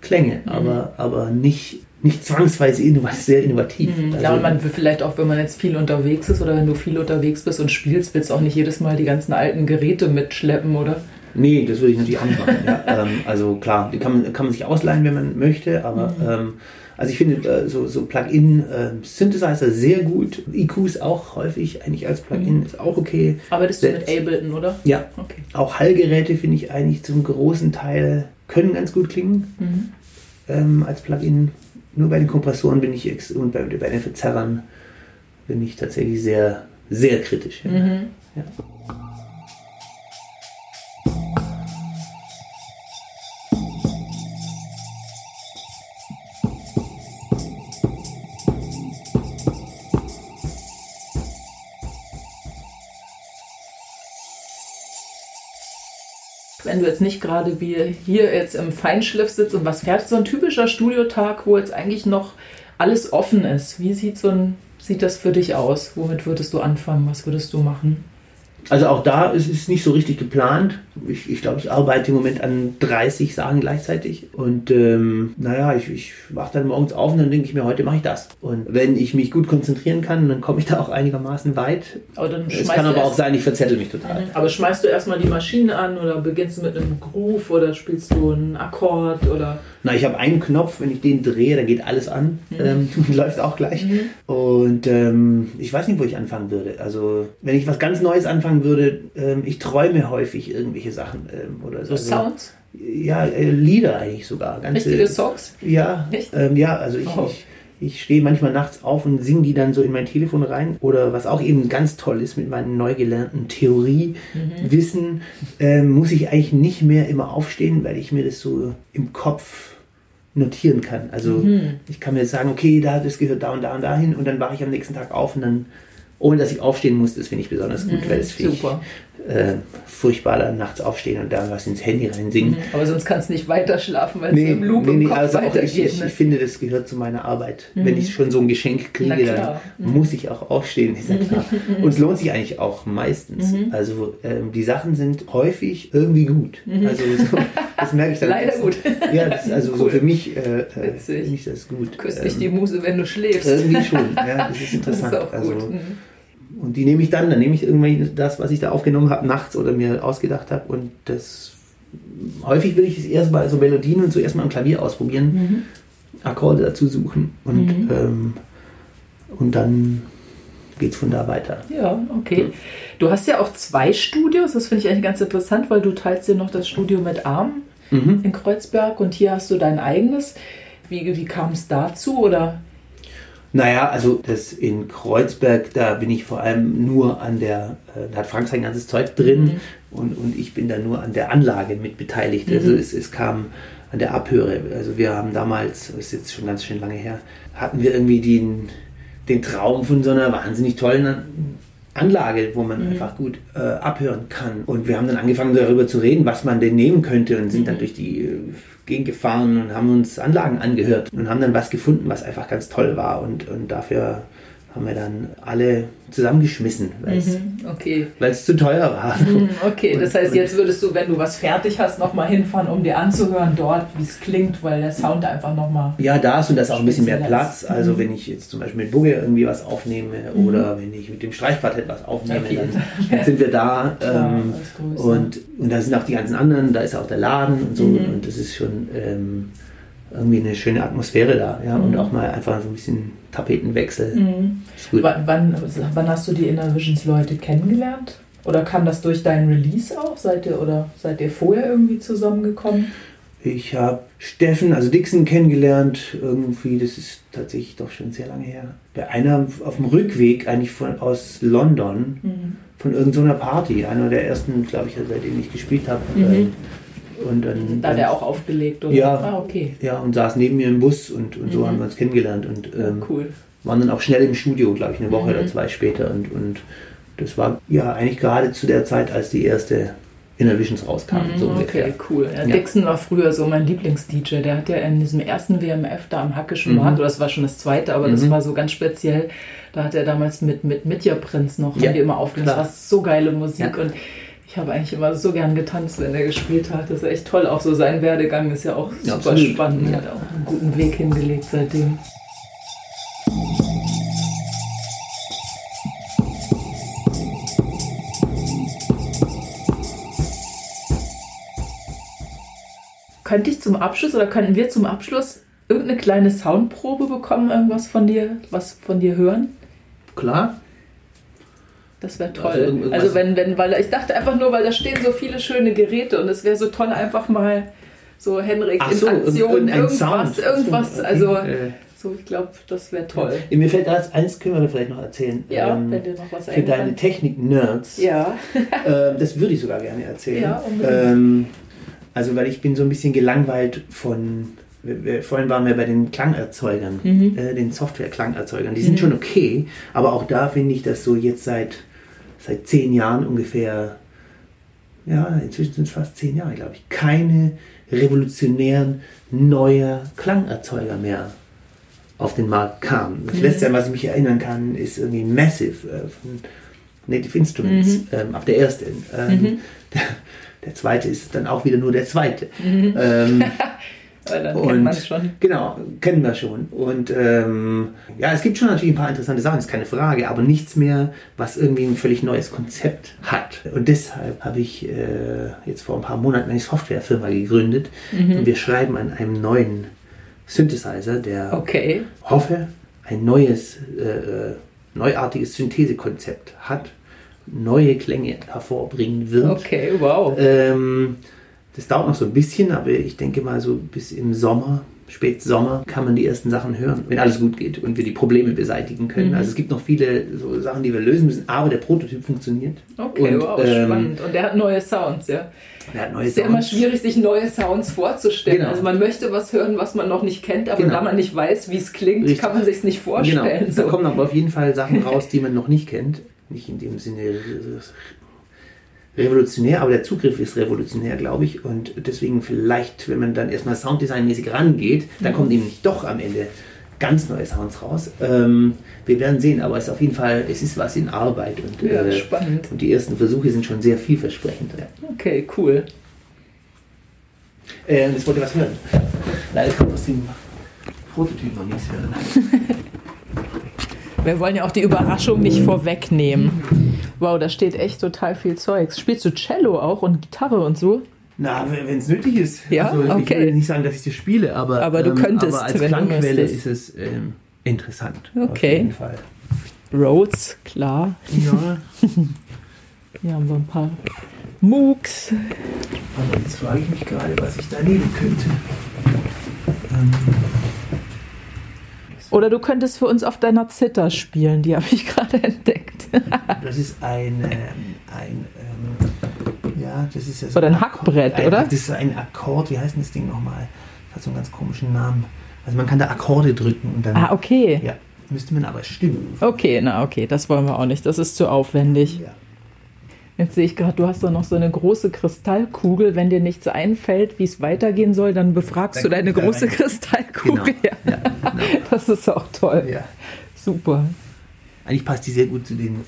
Klänge, mhm. aber, aber nicht, nicht zwangsweise innovat sehr innovativ.
Mhm. Also, ja, und man will vielleicht auch, wenn man jetzt viel unterwegs ist oder wenn du viel unterwegs bist und spielst, willst du auch nicht jedes Mal die ganzen alten Geräte mitschleppen, oder?
Nee, das würde ich natürlich anfangen. ja. ähm, also klar, die kann man, kann man sich ausleihen, wenn man möchte, aber mhm. ähm, also ich finde äh, so, so Plugin-Synthesizer äh, sehr gut. EQs auch häufig eigentlich als Plugin mhm. ist auch okay.
Arbeitest du mit Ableton, oder?
Ja. Okay. Auch Hallgeräte finde ich eigentlich zum großen Teil können ganz gut klingen mhm. ähm, als Plugin. Nur bei den Kompressoren bin ich ex und bei, bei den Verzerrern bin ich tatsächlich sehr, sehr kritisch. Ja. Mhm. Ja.
Wenn du jetzt nicht gerade wie hier jetzt im Feinschliff sitzt und was fährt so ein typischer Studiotag, wo jetzt eigentlich noch alles offen ist? Wie sieht so ein sieht das für dich aus? Womit würdest du anfangen? Was würdest du machen?
Also auch da ist es nicht so richtig geplant. Ich, ich glaube, ich arbeite im Moment an 30 Sachen gleichzeitig. Und ähm, naja, ich, ich wache dann morgens auf und dann denke ich mir, heute mache ich das. Und wenn ich mich gut konzentrieren kann, dann komme ich da auch einigermaßen weit. Aber dann es kann aber auch sein, ich verzettel mich total. Mhm.
Aber schmeißt du erstmal die Maschine an oder beginnst du mit einem Groove oder spielst du einen Akkord oder...
Na, ich habe einen Knopf, wenn ich den drehe, dann geht alles an. Mhm. Ähm, läuft auch gleich. Mhm. Und ähm, ich weiß nicht, wo ich anfangen würde. Also, wenn ich was ganz Neues anfangen würde, ähm, ich träume häufig irgendwelche Sachen ähm, oder
so. So Sounds?
Ja, äh, Lieder eigentlich sogar.
Ganze, Richtige Songs?
Ja. Ähm, ja, also ich, oh. ich ich stehe manchmal nachts auf und singe die dann so in mein Telefon rein. Oder was auch eben ganz toll ist mit meinem neu gelernten Theoriewissen, mhm. ähm, muss ich eigentlich nicht mehr immer aufstehen, weil ich mir das so im Kopf notieren kann. Also mhm. ich kann mir sagen, okay, da das gehört da und da und dahin und dann wache ich am nächsten Tag auf und dann ohne dass ich aufstehen muss, das finde ich besonders gut, mhm, weil es ich äh, furchtbar, dann nachts aufstehen und da was ins Handy reinsingen. Mhm,
aber sonst kannst du nicht weiter schlafen, weil nee, es im Loop nee, im Kopf also weitergeht.
Ich, ich, ne? ich, finde, das gehört zu meiner Arbeit. Mhm. Wenn ich schon so ein Geschenk kriege, dann mhm. muss ich auch aufstehen, ist ja klar. und es lohnt sich eigentlich auch meistens. Mhm. Also ähm, die Sachen sind häufig irgendwie gut. Mhm. Also so, das merke ich dann.
Leider gut.
Ja, das ist also cool. so für mich, äh, äh mich das gut.
Küsst ähm, dich die Muse, wenn du schläfst.
Irgendwie schon, ja, das ist interessant. Das ist auch also. Und die nehme ich dann, dann nehme ich irgendwie das, was ich da aufgenommen habe, nachts oder mir ausgedacht habe. Und das häufig will ich es erstmal, also Melodien und so erstmal am Klavier ausprobieren, mhm. Akkorde dazu suchen und, mhm. ähm, und dann geht es von da weiter.
Ja, okay. Du hast ja auch zwei Studios, das finde ich eigentlich ganz interessant, weil du teilst dir noch das Studio mit Arm mhm. in Kreuzberg und hier hast du dein eigenes. Wie, wie kam es dazu oder
naja, also das in Kreuzberg, da bin ich vor allem nur an der, äh, da hat Frank sein ganzes Zeug drin mhm. und, und ich bin da nur an der Anlage mit beteiligt. Mhm. Also es, es kam an der Abhöre. Also wir haben damals, das ist jetzt schon ganz schön lange her, hatten wir irgendwie den, den Traum von so einer wahnsinnig tollen Anlage, wo man mhm. einfach gut äh, abhören kann. Und wir haben dann angefangen darüber zu reden, was man denn nehmen könnte und sind dann mhm. durch die äh, Gegend gefahren und haben uns Anlagen angehört und haben dann was gefunden, was einfach ganz toll war. Und, und dafür haben wir dann alle zusammengeschmissen, weil es
Mhm, okay.
zu teuer war.
Mhm, Okay, das heißt, jetzt würdest du, wenn du was fertig hast, nochmal hinfahren, um dir anzuhören dort, wie es klingt, weil der Sound einfach nochmal.
Ja, da ist und da ist auch ein bisschen mehr Platz. Also
Mhm.
wenn ich jetzt zum Beispiel mit Bugge irgendwie was aufnehme oder wenn ich mit dem Streichquartett was aufnehme,
Okay.
dann, dann sind wir da. Ähm,
Größe.
und, und da sind auch die ganzen anderen, da ist auch der Laden und so.
Mhm.
Und das ist schon ähm, irgendwie eine schöne Atmosphäre da. Ja? Und
Mhm.
auch mal einfach so ein bisschen Tapetenwechsel.
Mhm. Wann, wann, wann hast du die Inner Visions Leute kennengelernt? Oder kam das durch deinen Release auch? Seid ihr oder seid ihr vorher irgendwie zusammengekommen?
Ich habe Steffen, also Dixon, kennengelernt. Irgendwie, das ist tatsächlich doch schon sehr lange her. Bei einer auf dem Rückweg, eigentlich von, aus London,
Mhm.
von irgendeiner Party. Einer der ersten, glaube ich, seitdem ich gespielt habe.
Mhm.
Und dann,
Da hat er auch aufgelegt, oder?
Ja.
Ah, okay.
ja, und saß neben mir im Bus und, und so
Mhm.
haben wir uns kennengelernt und ähm,
cool.
waren dann auch schnell im Studio, glaube ich, eine Woche
Mhm.
oder zwei später. Und, und das war ja eigentlich gerade zu der Zeit, als die erste Inner Visions rauskam, so
Mhm,
ungefähr.
Okay, cool. Ja,
Ja.
Dixon war früher so mein Lieblings-DJ. Der hat ja in diesem ersten WMF da am Hackischen
Mhm.
Markt, oder das war schon das zweite, aber das
Mhm.
war so ganz speziell. Da hat er damals mit, mit Mitya Prinz noch,
Ja,
haben die immer aufgelegt. Das war so geile Musik
Ja.
und ich habe eigentlich immer so gern getanzt, wenn er gespielt hat. Das ist echt toll. Auch so sein Werdegang ist ja auch
Ja,
super
absolut.
spannend. Er hat auch einen guten Weg hingelegt seitdem. Könnte ich zum Abschluss oder könnten wir zum Abschluss irgendeine kleine Soundprobe bekommen, irgendwas von dir, was von dir hören?
Klar.
Das wäre
Also
toll.
irgendwas-
Also, wenn, wenn, weil ich dachte einfach nur, weil da stehen so viele schöne Geräte und es wäre so toll, einfach mal so Henrik
Ach
in
so,
Aktion, irgendwas,
Sound.
irgendwas.
So, okay.
Also,
Äh,
so, ich glaube, das wäre toll.
Mir fällt da jetzt eins, können wir vielleicht noch erzählen.
Ja,
Ähm,
wenn dir noch was
für deine. Technik-Nerds.
Ja.
Ähm, das würde ich sogar gerne erzählen.
Ja,
ähm, also, weil ich bin so ein bisschen gelangweilt von. Vorhin waren wir bei den Klangerzeugern,
Mhm.
äh, den Software-Klangerzeugern. Die sind schon okay, aber auch da finde ich, dass so jetzt seit, seit zehn Jahren ungefähr, ja, inzwischen sind es fast zehn Jahre, glaube ich, keine revolutionären neue Klangerzeuger mehr auf den Markt kamen. Das letzte, an was ich mich erinnern kann, ist irgendwie Massive äh, von Native Instruments, ähm, ab der erste. Ähm, der, der zweite ist dann auch wieder nur der zweite. Ähm,
Weil dann
und-
kennt man es schon.
Genau, kennen wir schon. Und ähm, ja, es gibt schon natürlich ein paar interessante Sachen, ist keine Frage, aber nichts mehr, was irgendwie ein völlig neues Konzept hat. Und deshalb habe ich äh, jetzt vor ein paar Monaten eine Softwarefirma gegründet und wir schreiben an einem neuen Synthesizer, der
Okay.
hoffe, ein neues, äh, äh, neuartiges Synthesekonzept hat, neue Klänge hervorbringen wird.
Okay, wow.
Ähm, das dauert noch so ein bisschen, aber ich denke mal so bis im Sommer, Spätsommer, kann man die ersten Sachen hören, wenn alles gut geht und wir die Probleme beseitigen können.
Mhm.
Also es gibt noch viele so Sachen, die wir lösen müssen, aber der Prototyp funktioniert.
Okay,
und,
wow,
ähm,
spannend. Und der hat neue Sounds, ja.
Er hat neue
Es ist ja immer schwierig, sich neue Sounds vorzustellen.
Genau.
Also man möchte was hören, was man noch nicht kennt, aber
Genau.
da man nicht weiß, wie es klingt,
Richtig.
kann man sich nicht vorstellen.
Genau, da
So.
kommen aber auf jeden Fall Sachen raus, die man noch nicht kennt. Nicht in dem Sinne revolutionär, aber der Zugriff ist revolutionär, glaube ich. Und deswegen vielleicht, wenn man dann erstmal Sounddesignmäßig rangeht, dann kommen nämlich doch am Ende ganz neue Sounds raus. Ähm, wir werden sehen, aber es ist auf jeden Fall, es ist was in Arbeit. Und,
Ja,
äh,
spannend.
und die ersten Versuche sind schon sehr vielversprechend.
Okay, cool.
Äh, das wollte was hören. Leider kann man aus dem Prototyp noch nichts hören.
Wir wollen ja auch die Überraschung nicht vorwegnehmen. Wow, da steht echt total viel Zeugs. Spielst du Cello auch und Gitarre und so?
Na, wenn es nötig ist.
Ja?
Also, Ich
Okay.
will nicht sagen, dass ich das spiele, aber, ähm,
Aber du könntest,
aber als
wenn du
Klangquelle ist es ähm, interessant. Auf
Okay.
jeden Fall.
Rhodes, klar.
Ja,
Hier haben wir ein paar Mooks.
aber jetzt frage ich mich gerade, was ich da nehmen könnte. Ähm,
Oder du könntest für uns auf deiner Zither spielen, die habe ich gerade entdeckt.
das ist ein, ähm, ein ähm, ja, das ist ja so
Oder ein
Akkord-
Hackbrett,
ein,
oder?
Das ist ein Akkord, wie heißt denn das Ding nochmal? Das hat so einen ganz komischen Namen. Also man kann da Akkorde drücken und dann,
Ah, okay.
ja, müsste man aber stimmen.
Okay, na okay, das wollen wir auch nicht. Das ist zu aufwendig.
Ja.
Jetzt sehe ich gerade, du hast doch noch so eine große Kristallkugel. Wenn dir nichts einfällt, wie es weitergehen soll, dann befragst
Dann
du deine große
rein.
Kristallkugel.
Genau.
Ja.
Ja, genau.
Das ist auch toll.
ja.
Super.
Eigentlich passt die sehr gut zu den,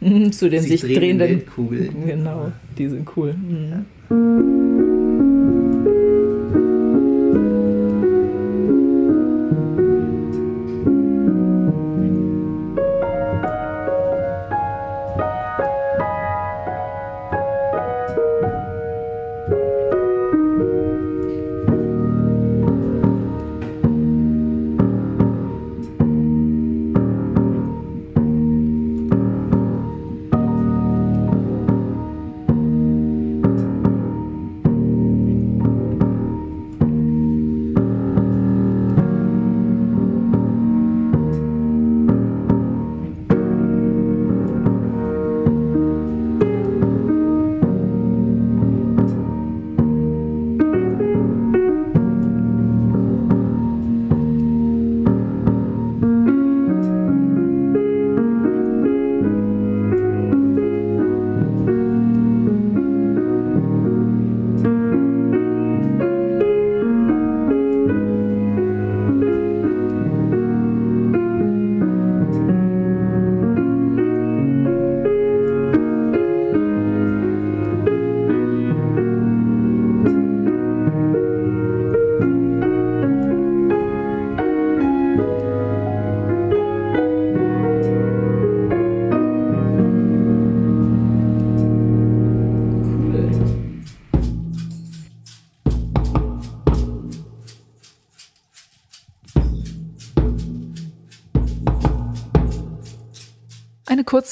ähm,
zu den sich, sich drehenden
Weltkugeln.
Genau, die sind cool. Mhm.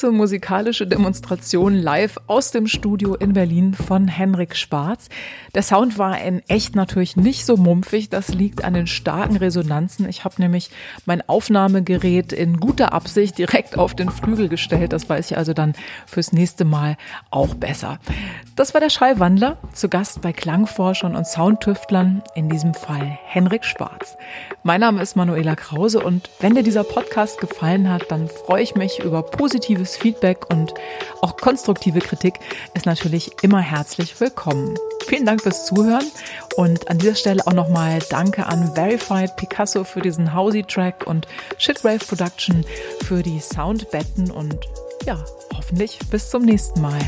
Kurze musikalische Demonstration live aus dem Studio in Berlin von Henrik Schwarz. Der Sound war in echt natürlich nicht so mumpfig. Das liegt an den starken Resonanzen. Ich habe nämlich mein Aufnahmegerät in guter Absicht direkt auf den Flügel gestellt. Das weiß ich also dann fürs nächste Mal auch besser. Das war der Schallwandler, zu Gast bei Klangforschern und Soundtüftlern, in diesem Fall Henrik Schwarz. Mein Name ist Manuela Krause und wenn dir dieser Podcast gefallen hat, dann freue ich mich über positive positives Feedback und auch konstruktive Kritik ist natürlich immer herzlich willkommen. Vielen Dank fürs Zuhören und an dieser Stelle auch nochmal Danke an Verified Picasso für diesen Housey-Track und Shitrave Production für die Soundbetten und ja, hoffentlich bis zum nächsten Mal.